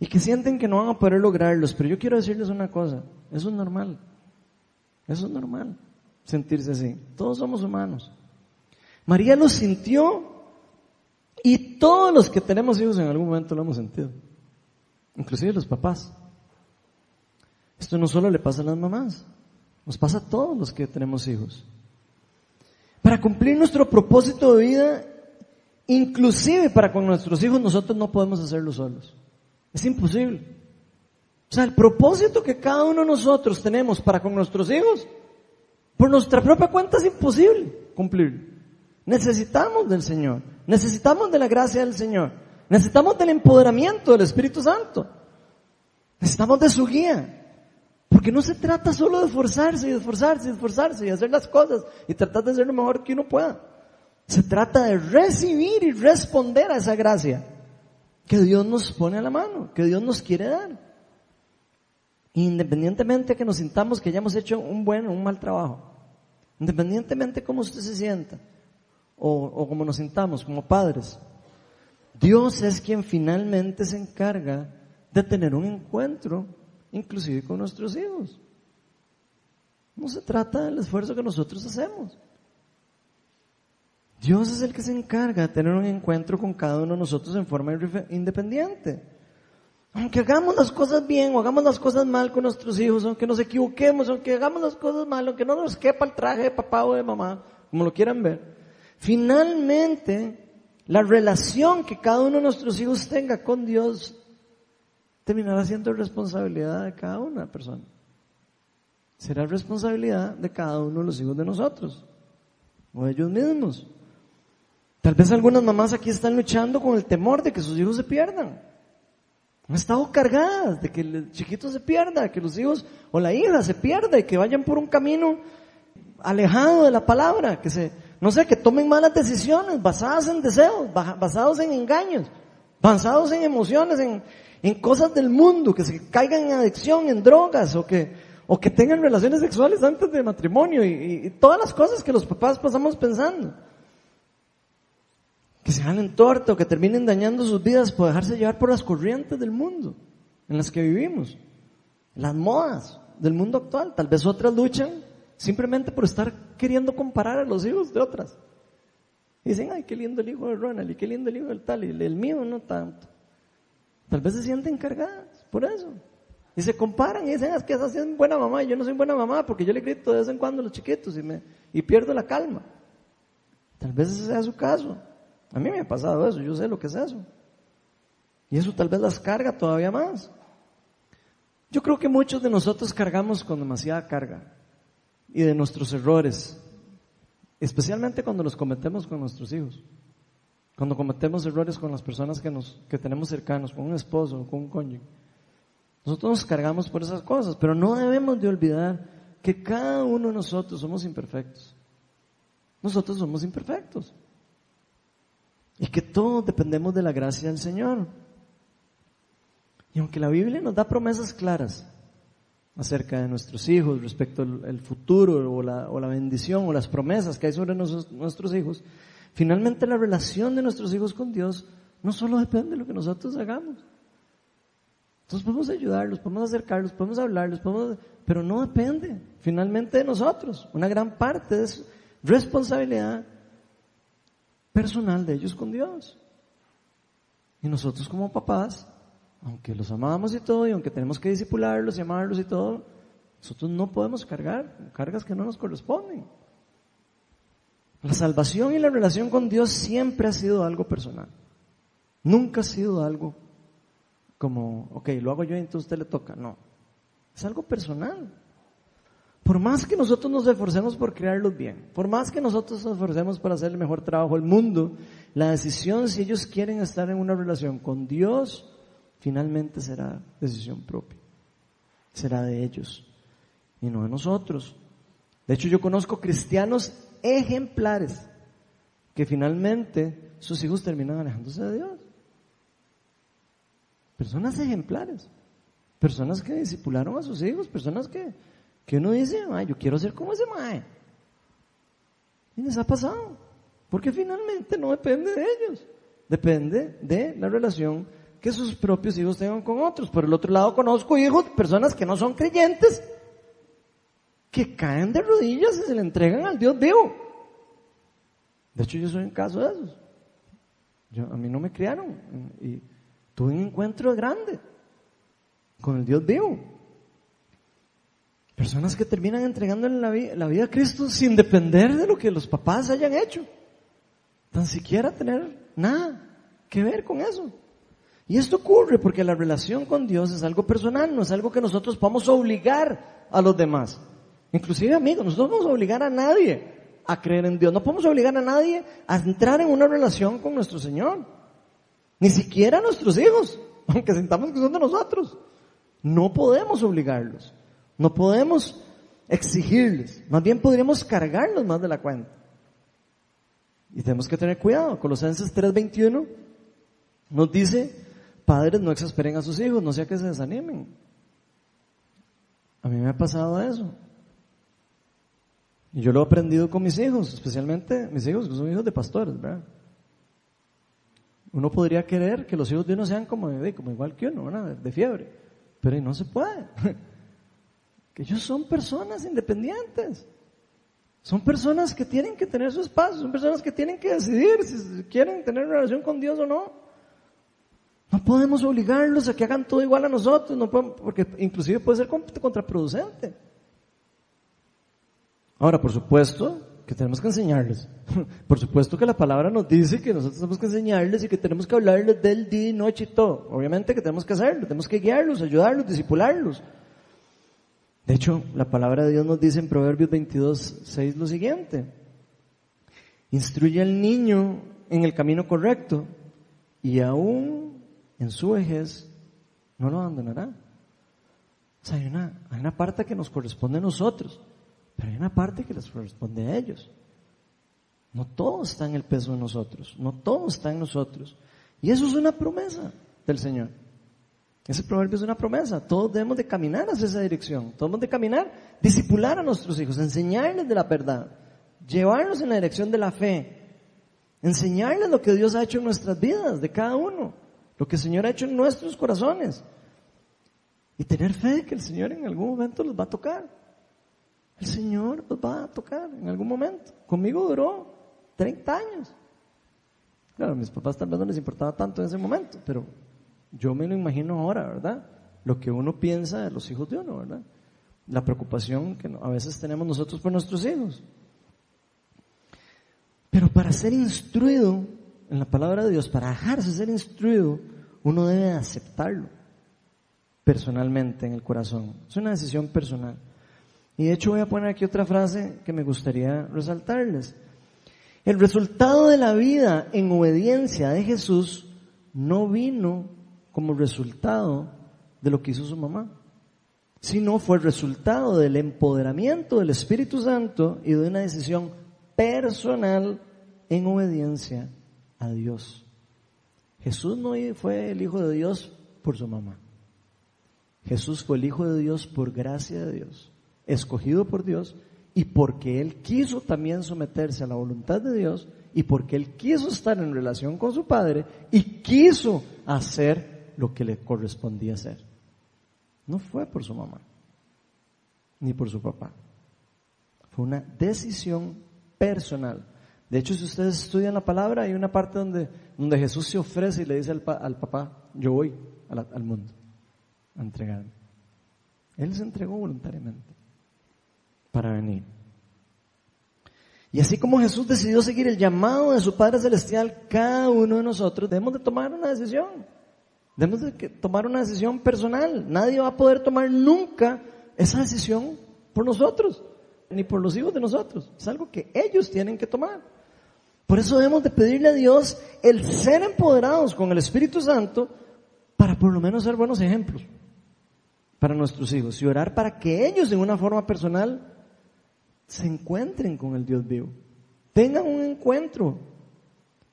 Y que sienten que no van a poder lograrlos. Pero yo quiero decirles una cosa, eso es normal. Eso es normal, sentirse así. Todos somos humanos. María lo sintió y todos los que tenemos hijos en algún momento lo hemos sentido. Inclusive los papás. Esto no solo le pasa a las mamás, nos pasa a todos los que tenemos hijos. Para cumplir nuestro propósito de vida Inclusive para con nuestros hijos nosotros no podemos hacerlo solos. Es imposible. O sea, el propósito que cada uno de nosotros tenemos para con nuestros hijos, por nuestra propia cuenta es imposible cumplir. Necesitamos del Señor. Necesitamos de la gracia del Señor. Necesitamos del empoderamiento del Espíritu Santo. Necesitamos de su guía. Porque no se trata solo de esforzarse y esforzarse y esforzarse y hacer las cosas y tratar de ser lo mejor que uno pueda. Se trata de recibir y responder a esa gracia que Dios nos pone a la mano, que Dios nos quiere dar. Independientemente de que nos sintamos que hayamos hecho un buen o un mal trabajo. Independientemente de cómo usted se sienta o, o cómo nos sintamos como padres. Dios es quien finalmente se encarga de tener un encuentro, inclusive con nuestros hijos. No se trata del esfuerzo que nosotros hacemos. Dios es el que se encarga de tener un encuentro con cada uno de nosotros en forma independiente. Aunque hagamos las cosas bien o hagamos las cosas mal con nuestros hijos, aunque nos equivoquemos, aunque hagamos las cosas mal, aunque no nos quepa el traje de papá o de mamá, como lo quieran ver, finalmente la relación que cada uno de nuestros hijos tenga con Dios terminará siendo responsabilidad de cada una persona. Será responsabilidad de cada uno de los hijos de nosotros o de ellos mismos. Tal vez algunas mamás aquí están luchando con el temor de que sus hijos se pierdan. Han estado cargadas de que el chiquito se pierda, que los hijos o la hija se pierda y que vayan por un camino alejado de la palabra, que se, no sé, que tomen malas decisiones basadas en deseos, basados en engaños, basados en emociones, en, en cosas del mundo, que se caigan en adicción, en drogas o que, o que tengan relaciones sexuales antes de matrimonio y, y todas las cosas que los papás pasamos pensando que se jalen torta o que terminen dañando sus vidas por dejarse llevar por las corrientes del mundo en las que vivimos, las modas del mundo actual. Tal vez otras luchan simplemente por estar queriendo comparar a los hijos de otras. Dicen, ay, qué lindo el hijo de Ronald y qué lindo el hijo del tal y el mío no tanto. Tal vez se sienten cargadas por eso. Y se comparan y dicen, es que esa sí es buena mamá y yo no soy buena mamá porque yo le grito de vez en cuando a los chiquitos y, me, y pierdo la calma. Tal vez ese sea su caso. A mí me ha pasado eso, yo sé lo que es eso. Y eso tal vez las carga todavía más. Yo creo que muchos de nosotros cargamos con demasiada carga y de nuestros errores, especialmente cuando los cometemos con nuestros hijos, cuando cometemos errores con las personas que, nos, que tenemos cercanos, con un esposo, con un cónyuge. Nosotros nos cargamos por esas cosas, pero no debemos de olvidar que cada uno de nosotros somos imperfectos. Nosotros somos imperfectos. Y que todos dependemos de la gracia del Señor. Y aunque la Biblia nos da promesas claras acerca de nuestros hijos, respecto al futuro o la, o la bendición o las promesas que hay sobre nuestros hijos, finalmente la relación de nuestros hijos con Dios no solo depende de lo que nosotros hagamos. Entonces podemos ayudarlos, podemos acercarlos, podemos hablarlos, podemos, pero no depende finalmente de nosotros. Una gran parte es responsabilidad personal de ellos con Dios. Y nosotros como papás, aunque los amamos y todo, y aunque tenemos que disipularlos y amarlos y todo, nosotros no podemos cargar cargas que no nos corresponden. La salvación y la relación con Dios siempre ha sido algo personal. Nunca ha sido algo como, ok, lo hago yo y entonces a usted le toca. No. Es algo personal. Por más que nosotros nos esforcemos por crearlos bien, por más que nosotros nos esforcemos por hacer el mejor trabajo del mundo, la decisión si ellos quieren estar en una relación con Dios, finalmente será decisión propia. Será de ellos y no de nosotros. De hecho, yo conozco cristianos ejemplares que finalmente sus hijos terminan alejándose de Dios. Personas ejemplares. Personas que disipularon a sus hijos, personas que que uno dice, yo quiero ser como ese mae. Y les ha pasado. Porque finalmente no depende de ellos. Depende de la relación que sus propios hijos tengan con otros. Por el otro lado, conozco hijos, personas que no son creyentes, que caen de rodillas y se le entregan al Dios vivo. De hecho, yo soy un caso de esos. Yo, a mí no me criaron y tuve un encuentro grande con el Dios vivo. Personas que terminan entregando la, la vida a Cristo sin depender de lo que los papás hayan hecho. Tan siquiera tener nada que ver con eso. Y esto ocurre porque la relación con Dios es algo personal, no es algo que nosotros podamos obligar a los demás. Inclusive amigos, nosotros no podemos obligar a nadie a creer en Dios. No podemos obligar a nadie a entrar en una relación con nuestro Señor. Ni siquiera a nuestros hijos, aunque sintamos que son de nosotros. No podemos obligarlos. No podemos exigirles. Más bien podríamos cargarlos más de la cuenta. Y tenemos que tener cuidado. Colosenses 3:21 nos dice, padres no exasperen a sus hijos, no sea que se desanimen. A mí me ha pasado eso. Y yo lo he aprendido con mis hijos, especialmente mis hijos que son hijos de pastores, ¿verdad? Uno podría querer que los hijos de uno sean como, como igual que uno, ¿verdad? De fiebre. Pero no se puede. Que ellos son personas independientes. Son personas que tienen que tener su espacio, son personas que tienen que decidir si quieren tener una relación con Dios o no. No podemos obligarlos a que hagan todo igual a nosotros, no porque inclusive puede ser contraproducente. Ahora, por supuesto que tenemos que enseñarles. Por supuesto que la palabra nos dice que nosotros tenemos que enseñarles y que tenemos que hablarles del día noche y todo. Obviamente que tenemos que hacerlo, tenemos que guiarlos, ayudarlos, disipularlos. De hecho, la palabra de Dios nos dice en Proverbios 22, 6 lo siguiente. Instruye al niño en el camino correcto y aún en su vejez no lo abandonará. O sea, hay una, hay una parte que nos corresponde a nosotros. Pero hay una parte que les corresponde a ellos. No todo está en el peso de nosotros, no todo está en nosotros. Y eso es una promesa del Señor. Ese proverbio es una promesa. Todos debemos de caminar hacia esa dirección. Todos debemos de caminar, disipular a nuestros hijos, enseñarles de la verdad, llevarlos en la dirección de la fe, enseñarles lo que Dios ha hecho en nuestras vidas, de cada uno, lo que el Señor ha hecho en nuestros corazones. Y tener fe de que el Señor en algún momento los va a tocar. El Señor los va a tocar en algún momento. Conmigo duró 30 años. Claro, mis papás tal vez no les importaba tanto en ese momento, pero yo me lo imagino ahora, ¿verdad? Lo que uno piensa de los hijos de uno, ¿verdad? La preocupación que a veces tenemos nosotros por nuestros hijos. Pero para ser instruido en la palabra de Dios, para dejarse ser instruido, uno debe aceptarlo personalmente en el corazón. Es una decisión personal. Y de hecho voy a poner aquí otra frase que me gustaría resaltarles. El resultado de la vida en obediencia de Jesús no vino como resultado de lo que hizo su mamá, sino fue resultado del empoderamiento del Espíritu Santo y de una decisión personal en obediencia a Dios. Jesús no fue el Hijo de Dios por su mamá. Jesús fue el Hijo de Dios por gracia de Dios escogido por Dios y porque Él quiso también someterse a la voluntad de Dios y porque Él quiso estar en relación con su Padre y quiso hacer lo que le correspondía hacer. No fue por su mamá, ni por su papá. Fue una decisión personal. De hecho, si ustedes estudian la palabra, hay una parte donde, donde Jesús se ofrece y le dice al, papá, yo voy al mundo a entregarme. Él se entregó voluntariamente para venir. Y así como Jesús decidió seguir el llamado de su Padre Celestial, cada uno de nosotros debemos de tomar una decisión. Debemos de tomar una decisión personal. Nadie va a poder tomar nunca esa decisión por nosotros, ni por los hijos de nosotros. Es algo que ellos tienen que tomar. Por eso debemos de pedirle a Dios el ser empoderados con el Espíritu Santo para por lo menos ser buenos ejemplos para nuestros hijos y orar para que ellos en una forma personal se encuentren con el Dios vivo. Tengan un encuentro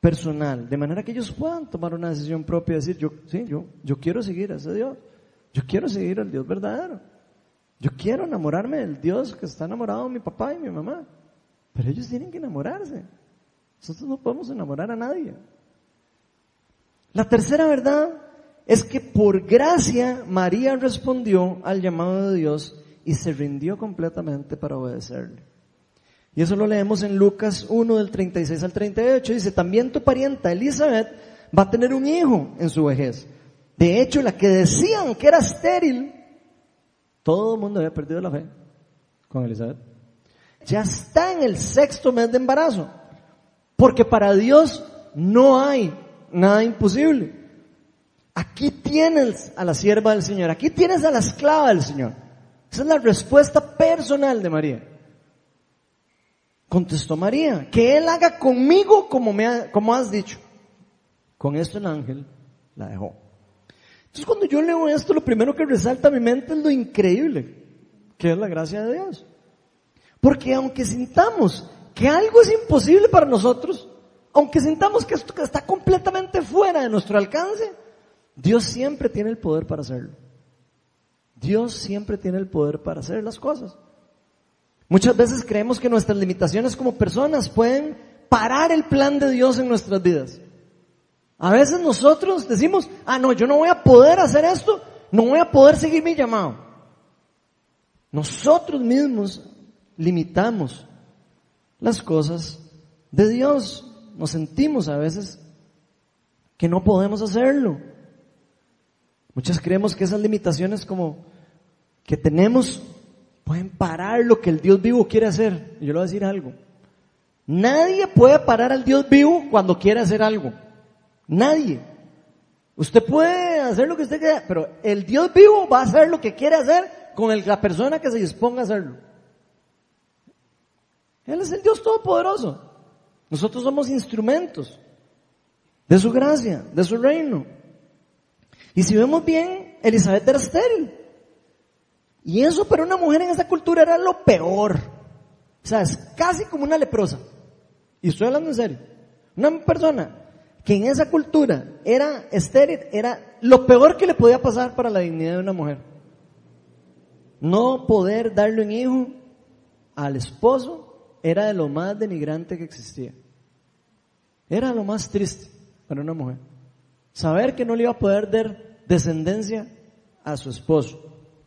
personal, de manera que ellos puedan tomar una decisión propia y decir, yo, sí, yo, yo quiero seguir a ese Dios. Yo quiero seguir al Dios verdadero. Yo quiero enamorarme del Dios que está enamorado de mi papá y mi mamá. Pero ellos tienen que enamorarse. Nosotros no podemos enamorar a nadie. La tercera verdad es que por gracia María respondió al llamado de Dios y se rindió completamente para obedecerle. Y eso lo leemos en Lucas 1 del 36 al 38. Dice, también tu parienta Elizabeth va a tener un hijo en su vejez. De hecho, la que decían que era estéril, todo el mundo había perdido la fe con Elizabeth. Ya está en el sexto mes de embarazo. Porque para Dios no hay nada imposible. Aquí tienes a la sierva del Señor, aquí tienes a la esclava del Señor. Esa es la respuesta personal de María. Contestó María, que Él haga conmigo como, me ha- como has dicho. Con esto el ángel la dejó. Entonces cuando yo leo esto, lo primero que resalta a mi mente es lo increíble que es la gracia de Dios. Porque aunque sintamos que algo es imposible para nosotros, aunque sintamos que esto está completamente fuera de nuestro alcance, Dios siempre tiene el poder para hacerlo. Dios siempre tiene el poder para hacer las cosas. Muchas veces creemos que nuestras limitaciones como personas pueden parar el plan de Dios en nuestras vidas. A veces nosotros decimos, ah, no, yo no voy a poder hacer esto, no voy a poder seguir mi llamado. Nosotros mismos limitamos las cosas de Dios. Nos sentimos a veces que no podemos hacerlo. Muchas creemos que esas limitaciones como que tenemos pueden parar lo que el Dios vivo quiere hacer. Yo le voy a decir algo. Nadie puede parar al Dios vivo cuando quiere hacer algo. Nadie. Usted puede hacer lo que usted quiera, pero el Dios vivo va a hacer lo que quiere hacer con la persona que se disponga a hacerlo. Él es el Dios Todopoderoso. Nosotros somos instrumentos de su gracia, de su reino. Y si vemos bien, Elizabeth era estéril. Y eso para una mujer en esa cultura era lo peor. O sea, es casi como una leprosa. Y estoy hablando en serio. Una persona que en esa cultura era estéril, era lo peor que le podía pasar para la dignidad de una mujer. No poder darle un hijo al esposo era de lo más denigrante que existía. Era lo más triste para una mujer. Saber que no le iba a poder dar descendencia a su esposo.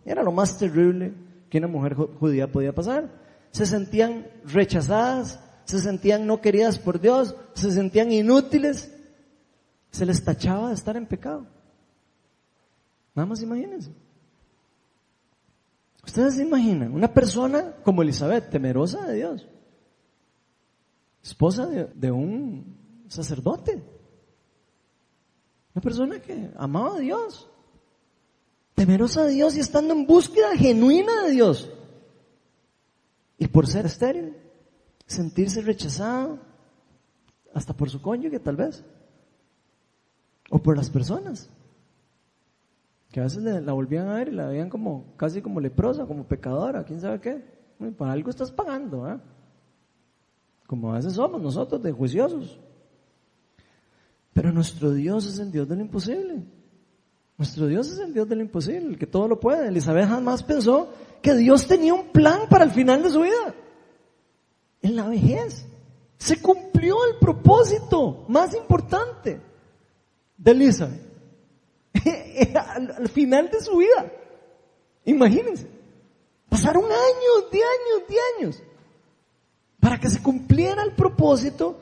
Era lo más terrible que una mujer ju- judía podía pasar. Se sentían rechazadas, se sentían no queridas por Dios, se sentían inútiles. Se les tachaba de estar en pecado. Nada más imagínense. Ustedes se imaginan una persona como Elizabeth, temerosa de Dios, esposa de, de un sacerdote, una persona que amaba a Dios, temerosa de Dios y estando en búsqueda genuina de Dios. Y por ser estéril, sentirse rechazada, hasta por su cónyuge tal vez, o por las personas, que a veces la volvían a ver y la veían como casi como leprosa, como pecadora, quién sabe qué. Para algo estás pagando, ¿ah? Como a veces somos nosotros de juiciosos. Pero nuestro Dios es el Dios de lo imposible. Nuestro Dios es el Dios de lo imposible, el que todo lo puede. Elizabeth jamás pensó que Dios tenía un plan para el final de su vida. En la vejez. Se cumplió el propósito más importante de Elizabeth. al, al final de su vida. Imagínense. Pasaron años, de años, de años. Para que se cumpliera el propósito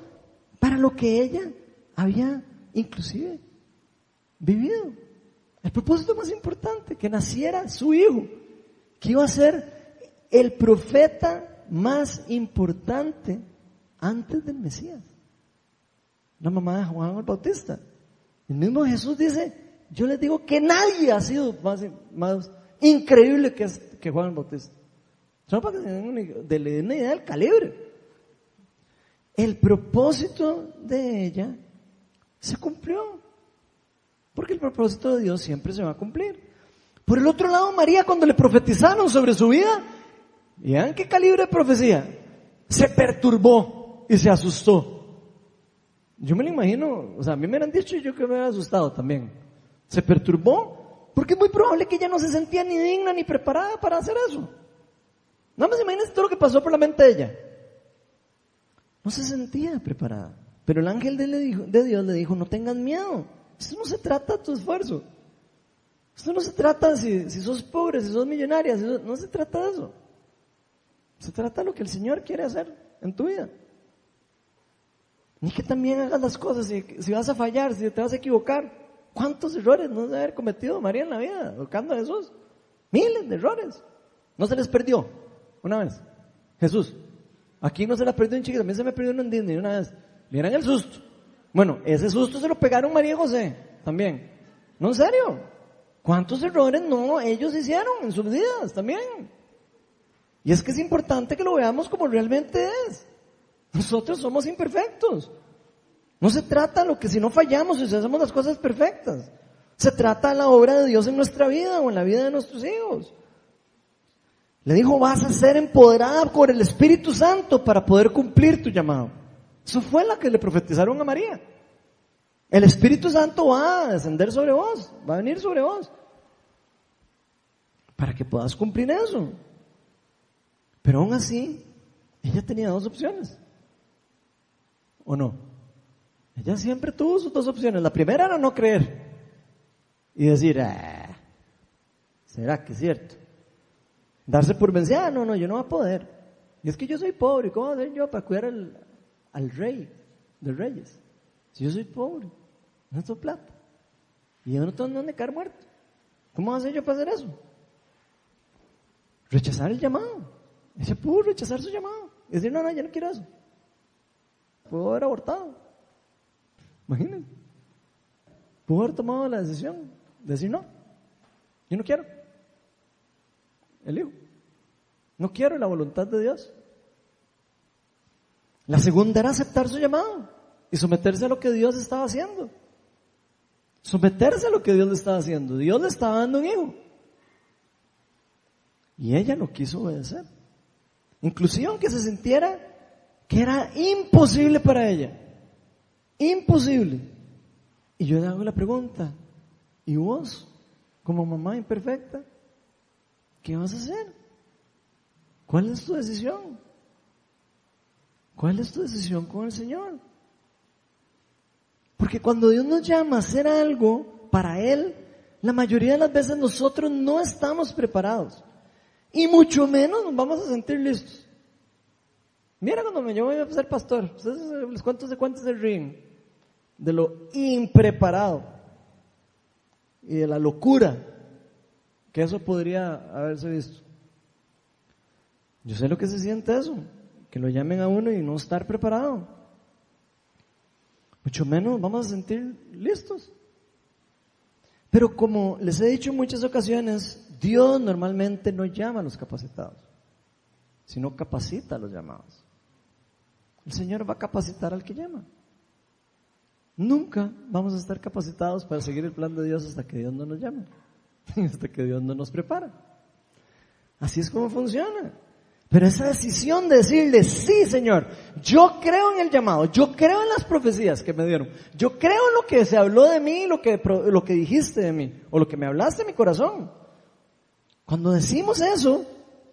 para lo que ella había inclusive vivido. El propósito más importante, que naciera su hijo, que iba a ser el profeta más importante antes del Mesías. La mamá de Juan el Bautista. El mismo Jesús dice, yo les digo que nadie ha sido más, más increíble que, es- que Juan el Bautista. Solo para que se den una, de- una idea del calibre. El propósito de ella se cumplió. Porque el propósito de Dios siempre se va a cumplir. Por el otro lado, María, cuando le profetizaron sobre su vida, vean qué calibre de profecía, se perturbó y se asustó. Yo me lo imagino, o sea, a mí me han dicho yo que me había asustado también. Se perturbó porque es muy probable que ella no se sentía ni digna ni preparada para hacer eso. Nada más imagínense todo lo que pasó por la mente de ella. No se sentía preparada. Pero el ángel de, Dios le dijo, no tengas miedo. Esto no se trata de tu esfuerzo. Esto no se trata de si, sos pobre, si sos millonaria, no se trata de eso. Se trata de lo que el Señor quiere hacer en tu vida. Ni que también hagas las cosas, si, vas a fallar, si te vas a equivocar. ¿Cuántos errores no debe haber cometido María en la vida, buscando a Jesús? Miles de errores. No se les perdió una vez. Jesús. Aquí no se la perdió en chiquito, también se me perdió uno en Disney una vez. Miren el susto. Bueno, ese susto se lo pegaron María y José también. No, en serio. ¿Cuántos errores no ellos hicieron en sus vidas también? Y es que es importante que lo veamos como realmente es. Nosotros somos imperfectos. No se trata de lo que si no fallamos y si hacemos las cosas perfectas. Se trata de la obra de Dios en nuestra vida o en la vida de nuestros hijos. Le dijo, vas a ser empoderada por el Espíritu Santo para poder cumplir tu llamado. Eso fue la que le profetizaron a María. El Espíritu Santo va a descender sobre vos, va a venir sobre vos, para que puedas cumplir eso. Pero aún así, ella tenía dos opciones. ¿O no? Ella siempre tuvo sus dos opciones. La primera era no creer y decir, ah, ¿será que es cierto? Darse por vencida, ah, no, no, yo no voy a poder. Y es que yo soy pobre, ¿cómo voy a hacer yo para cuidar al, al rey de reyes? Si yo soy pobre, no tengo plata. Y yo no tengo dónde caer muerto. ¿Cómo hacer yo para hacer eso? Rechazar el llamado. Ella pudo rechazar su llamado. Y decir, no, no, yo no quiero eso. Pudo haber abortado. Imagínense. Pudo haber tomado la decisión de decir, no, yo no quiero. El hijo. No quiero la voluntad de Dios. La segunda era aceptar su llamado y someterse a lo que Dios estaba haciendo. Someterse a lo que Dios le estaba haciendo. Dios le estaba dando un hijo. Y ella no quiso obedecer. Inclusive aunque se sintiera que era imposible para ella. Imposible. Y yo le hago la pregunta, ¿y vos, como mamá imperfecta, qué vas a hacer? ¿Cuál es tu decisión? ¿Cuál es tu decisión con el Señor? Porque cuando Dios nos llama a hacer algo para Él, la mayoría de las veces nosotros no estamos preparados. Y mucho menos nos vamos a sentir listos. Mira cuando me voy a ser pastor, ustedes les de cuentos del ring, de lo impreparado y de la locura que eso podría haberse visto. Yo sé lo que se siente eso, que lo llamen a uno y no estar preparado. Mucho menos vamos a sentir listos. Pero como les he dicho en muchas ocasiones, Dios normalmente no llama a los capacitados, sino capacita a los llamados. El Señor va a capacitar al que llama. Nunca vamos a estar capacitados para seguir el plan de Dios hasta que Dios no nos llame, hasta que Dios no nos prepara. Así es como funciona. Pero esa decisión de decirle, sí Señor, yo creo en el llamado, yo creo en las profecías que me dieron, yo creo en lo que se habló de mí, lo que, lo que dijiste de mí, o lo que me hablaste de mi corazón. Cuando decimos eso,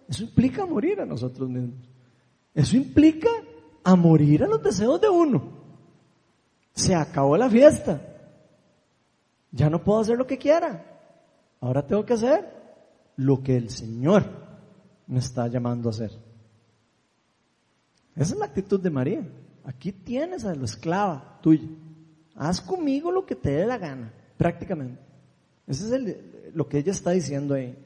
eso implica morir a nosotros mismos. Eso implica a morir a los deseos de uno. Se acabó la fiesta. Ya no puedo hacer lo que quiera. Ahora tengo que hacer lo que el Señor me está llamando a hacer. Esa es la actitud de María. Aquí tienes a la esclava tuya. Haz conmigo lo que te dé la gana, prácticamente. Eso es lo que ella está diciendo ahí.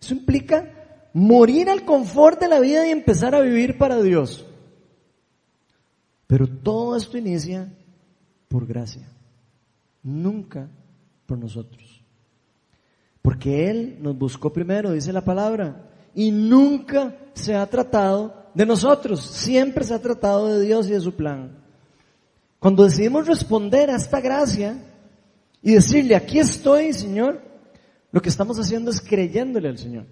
Eso implica morir al confort de la vida y empezar a vivir para Dios. Pero todo esto inicia por gracia, nunca por nosotros. Porque Él nos buscó primero, dice la palabra, y nunca se ha tratado de nosotros, siempre se ha tratado de Dios y de su plan. Cuando decidimos responder a esta gracia y decirle, aquí estoy, Señor, lo que estamos haciendo es creyéndole al Señor.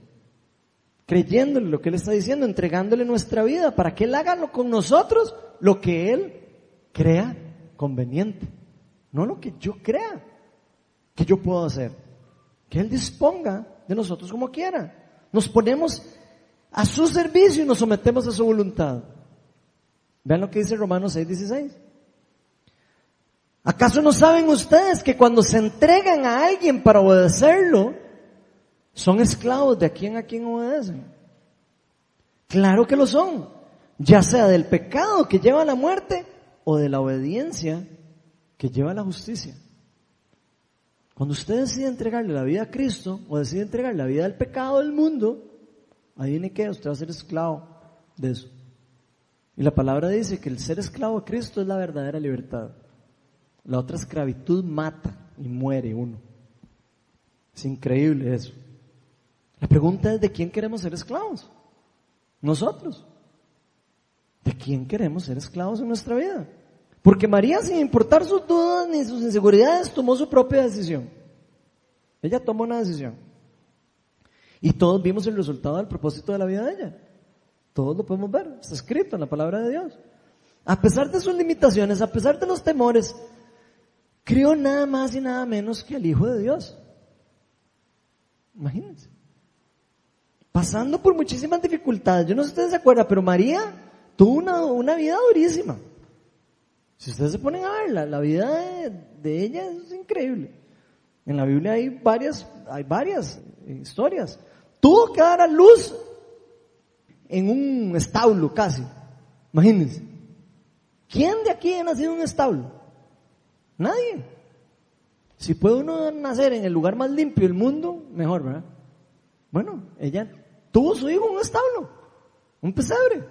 Creyéndole lo que Él está diciendo, entregándole nuestra vida para que Él haga con nosotros lo que Él crea conveniente. No lo que yo crea que yo puedo hacer. Que Él disponga de nosotros como quiera. Nos ponemos a su servicio y nos sometemos a su voluntad. Vean lo que dice Romanos 6:16. ¿Acaso no saben ustedes que cuando se entregan a alguien para obedecerlo, son esclavos de a quien a quien obedecen? Claro que lo son, ya sea del pecado que lleva a la muerte o de la obediencia que lleva a la justicia. Cuando usted decide entregarle la vida a Cristo o decide entregarle la vida al pecado del mundo, adivine que usted va a ser esclavo de eso. Y la palabra dice que el ser esclavo a Cristo es la verdadera libertad. La otra esclavitud mata y muere uno. Es increíble eso. La pregunta es de quién queremos ser esclavos. Nosotros. ¿De quién queremos ser esclavos en nuestra vida? Porque María, sin importar sus dudas ni sus inseguridades, tomó su propia decisión. Ella tomó una decisión. Y todos vimos el resultado del propósito de la vida de ella. Todos lo podemos ver. Está escrito en la palabra de Dios. A pesar de sus limitaciones, a pesar de los temores, crió nada más y nada menos que al Hijo de Dios. Imagínense. Pasando por muchísimas dificultades. Yo no sé si ustedes se acuerdan, pero María tuvo una, una vida durísima. Si ustedes se ponen a ver, la, vida de, ella es increíble. En la Biblia hay varias, hay varias historias. Tuvo que dar a luz en un establo casi. Imagínense. ¿Quién de aquí ha nacido en un establo? Nadie. Si puede uno nacer en el lugar más limpio del mundo, mejor, ¿verdad? Bueno, ella tuvo su hijo en un establo, un pesebre,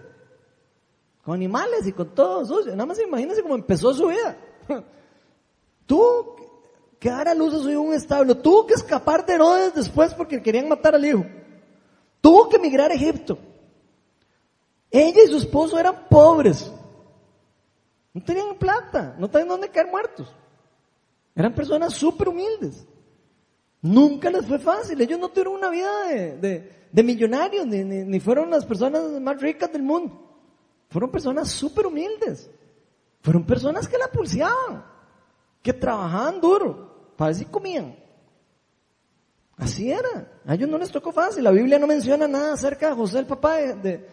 con animales y con todo sucio. Nada más imagínense cómo empezó su vida. Tuvo que dar a luz a su hijo en un establo, tuvo que escapar de Herodes después porque querían matar al hijo. Tuvo que emigrar a Egipto. Ella y su esposo eran pobres. No tenían plata, no tenían dónde caer muertos. Eran personas súper humildes. Nunca les fue fácil. Ellos no tuvieron una vida de, millonarios, ni, ni, fueron las personas más ricas del mundo. Fueron personas súper humildes. Fueron personas que la pulseaban, que trabajaban duro, para ver si comían. Así era. A ellos no les tocó fácil. La Biblia no menciona nada acerca de José, el papá de,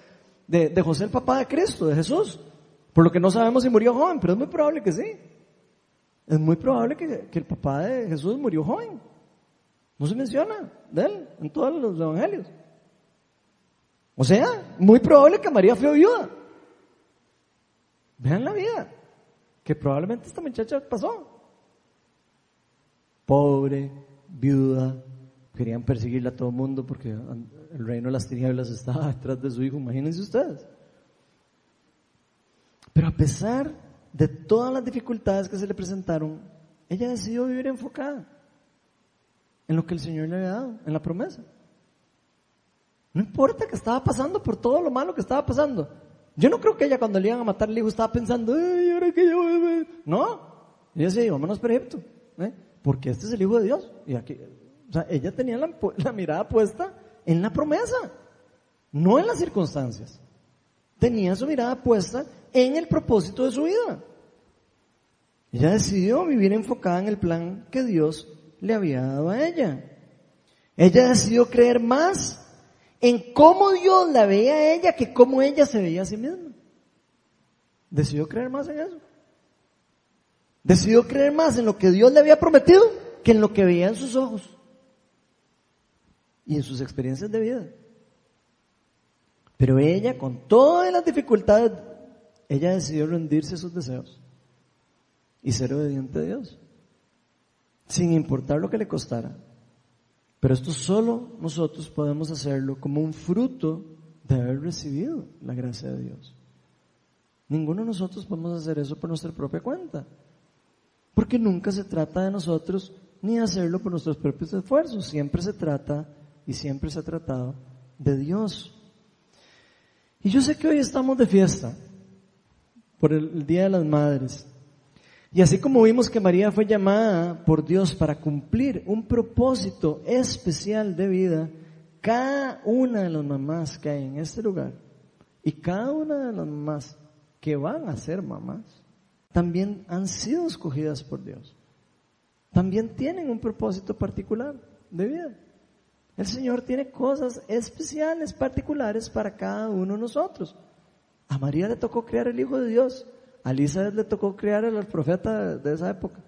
de José, el papá de Cristo, de Jesús. Por lo que no sabemos si murió joven, pero es muy probable que sí. Es muy probable que, el papá de Jesús murió joven. No se menciona de él en todos los evangelios. O sea, muy probable que María fue viuda. Vean la vida, que probablemente esta muchacha pasó. Pobre, viuda, querían perseguirla a todo el mundo porque el reino de las tinieblas estaba detrás de su hijo, imagínense ustedes. Pero a pesar de todas las dificultades que se le presentaron, ella decidió vivir enfocada en lo que el Señor le había dado, en la promesa. No importa que estaba pasando por todo lo malo que estaba pasando. Yo no creo que ella cuando le iban a matar al hijo estaba pensando, ay, ahora que yo... No, ella decía, vámonos para Egipto, ¿eh? porque este es el hijo de Dios. Y aquí, o sea, ella tenía la, la mirada puesta en la promesa, no en las circunstancias. Tenía su mirada puesta en el propósito de su vida. Ella decidió vivir enfocada en el plan que Dios le había dado a ella. Ella decidió creer más en cómo Dios la veía a ella que cómo ella se veía a sí misma. Decidió creer más en eso. Decidió creer más en lo que Dios le había prometido que en lo que veía en sus ojos y en sus experiencias de vida. Pero ella, con todas las dificultades, ella decidió rendirse a sus deseos y ser obediente a Dios, sin importar lo que le costara. Pero esto solo nosotros podemos hacerlo como un fruto de haber recibido la gracia de Dios. Ninguno de nosotros podemos hacer eso por nuestra propia cuenta, porque nunca se trata de nosotros ni hacerlo por nuestros propios esfuerzos, siempre se trata y siempre se ha tratado de Dios. Y yo sé que hoy estamos de fiesta por el, Día de las Madres. Y así como vimos que María fue llamada por Dios para cumplir un propósito especial de vida, cada una de las mamás que hay en este lugar y cada una de las mamás que van a ser mamás también han sido escogidas por Dios. También tienen un propósito particular de vida. El Señor tiene cosas especiales, particulares para cada uno de nosotros. A María le tocó crear el Hijo de Dios. A Elizabeth le tocó crear el profeta de esa época.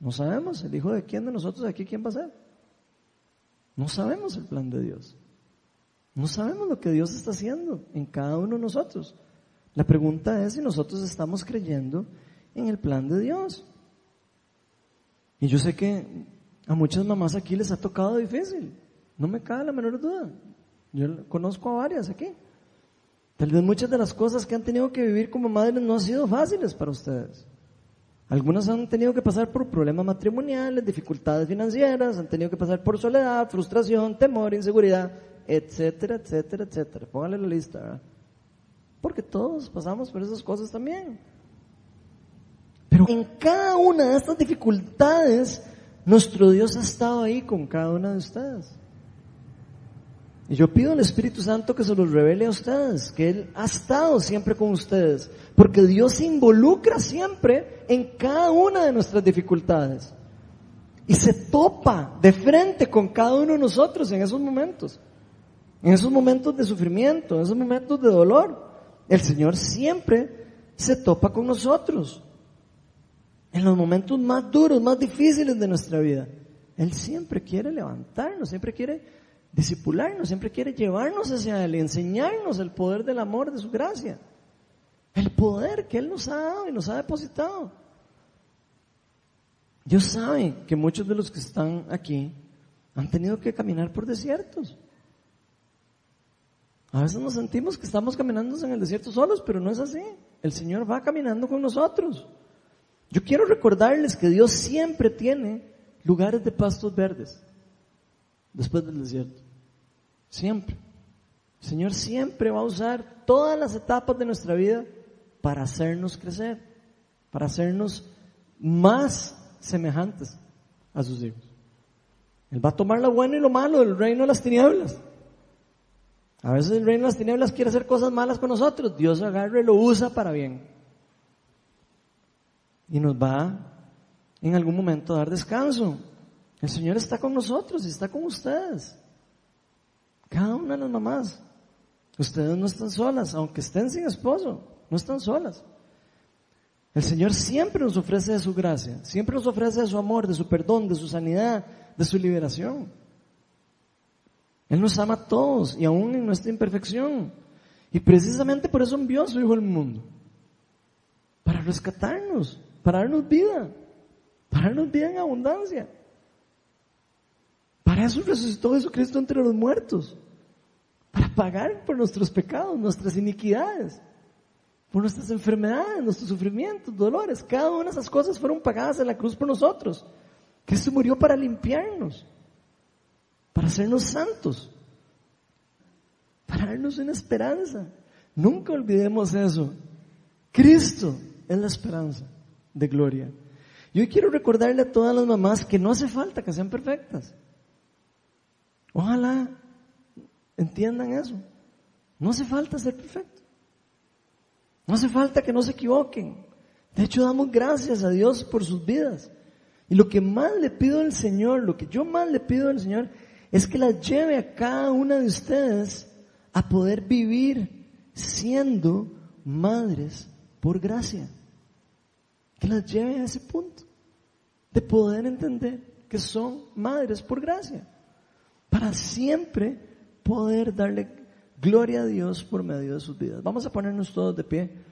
No sabemos el Hijo de quién de nosotros aquí quién va a ser. No sabemos el plan de Dios. No sabemos lo que Dios está haciendo en cada uno de nosotros. La pregunta es si nosotros estamos creyendo en el plan de Dios. Y yo sé que a muchas mamás aquí les ha tocado difícil. No me cabe la menor duda. Yo conozco a varias aquí. Tal vez muchas de las cosas que han tenido que vivir como madres no han sido fáciles para ustedes. Algunas han tenido que pasar por problemas matrimoniales, dificultades financieras, han tenido que pasar por soledad, frustración, temor, inseguridad, etcétera, etcétera, etcétera. Póngale la lista, ¿verdad? Porque todos pasamos por esas cosas también. Pero en cada una de estas dificultades, nuestro Dios ha estado ahí con cada una de ustedes. Y yo pido al Espíritu Santo que se los revele a ustedes, que Él ha estado siempre con ustedes, porque Dios se involucra siempre en cada una de nuestras dificultades. Y se topa de frente con cada uno de nosotros en esos momentos, en esos momentos de sufrimiento, en esos momentos de dolor. El Señor siempre se topa con nosotros. En los momentos más duros, más difíciles de nuestra vida. Él siempre quiere levantarnos, siempre quiere disipularnos, siempre quiere llevarnos hacia Él enseñarnos el poder del amor, de su gracia. El poder que Él nos ha dado y nos ha depositado. Dios sabe que muchos de los que están aquí han tenido que caminar por desiertos. A veces nos sentimos que estamos caminando en el desierto solos, pero no es así. El Señor va caminando con nosotros. Yo quiero recordarles que Dios siempre tiene lugares de pastos verdes después del desierto. Siempre. El Señor siempre va a usar todas las etapas de nuestra vida para hacernos crecer, para hacernos más semejantes a sus hijos. Él va a tomar lo bueno y lo malo del reino de las tinieblas. A veces el reino de las tinieblas quiere hacer cosas malas con nosotros. Dios agarra y lo usa para bien. Y nos va en algún momento a dar descanso. El Señor está con nosotros y está con ustedes. Cada una de las mamás. Ustedes no están solas, aunque estén sin esposo, no están solas. El Señor siempre nos ofrece de su gracia, siempre nos ofrece de su amor, de su perdón, de su sanidad, de su liberación. Él nos ama a todos y aún en nuestra imperfección. Y precisamente por eso envió a su Hijo al mundo. Para rescatarnos, para darnos vida, para darnos vida en abundancia. Para eso resucitó Jesucristo entre los muertos. Para pagar por nuestros pecados, nuestras iniquidades, por nuestras enfermedades, nuestros sufrimientos, dolores. Cada una de esas cosas fueron pagadas en la cruz por nosotros. Cristo murió para limpiarnos, para hacernos santos, para darnos una esperanza. Nunca olvidemos eso. Cristo es la esperanza de gloria. Y hoy quiero recordarle a todas las mamás que no hace falta que sean perfectas. Ojalá entiendan eso. No hace falta ser perfecto. No hace falta que no se equivoquen. De hecho, damos gracias a Dios por sus vidas. Y lo que más le pido al Señor, lo que yo más le pido al Señor, es que las lleve a cada una de ustedes a poder vivir siendo madres por gracia. Que las lleve a ese punto de poder entender que son madres por gracia para siempre poder darle gloria a Dios por medio de sus vidas. Vamos a ponernos todos de pie.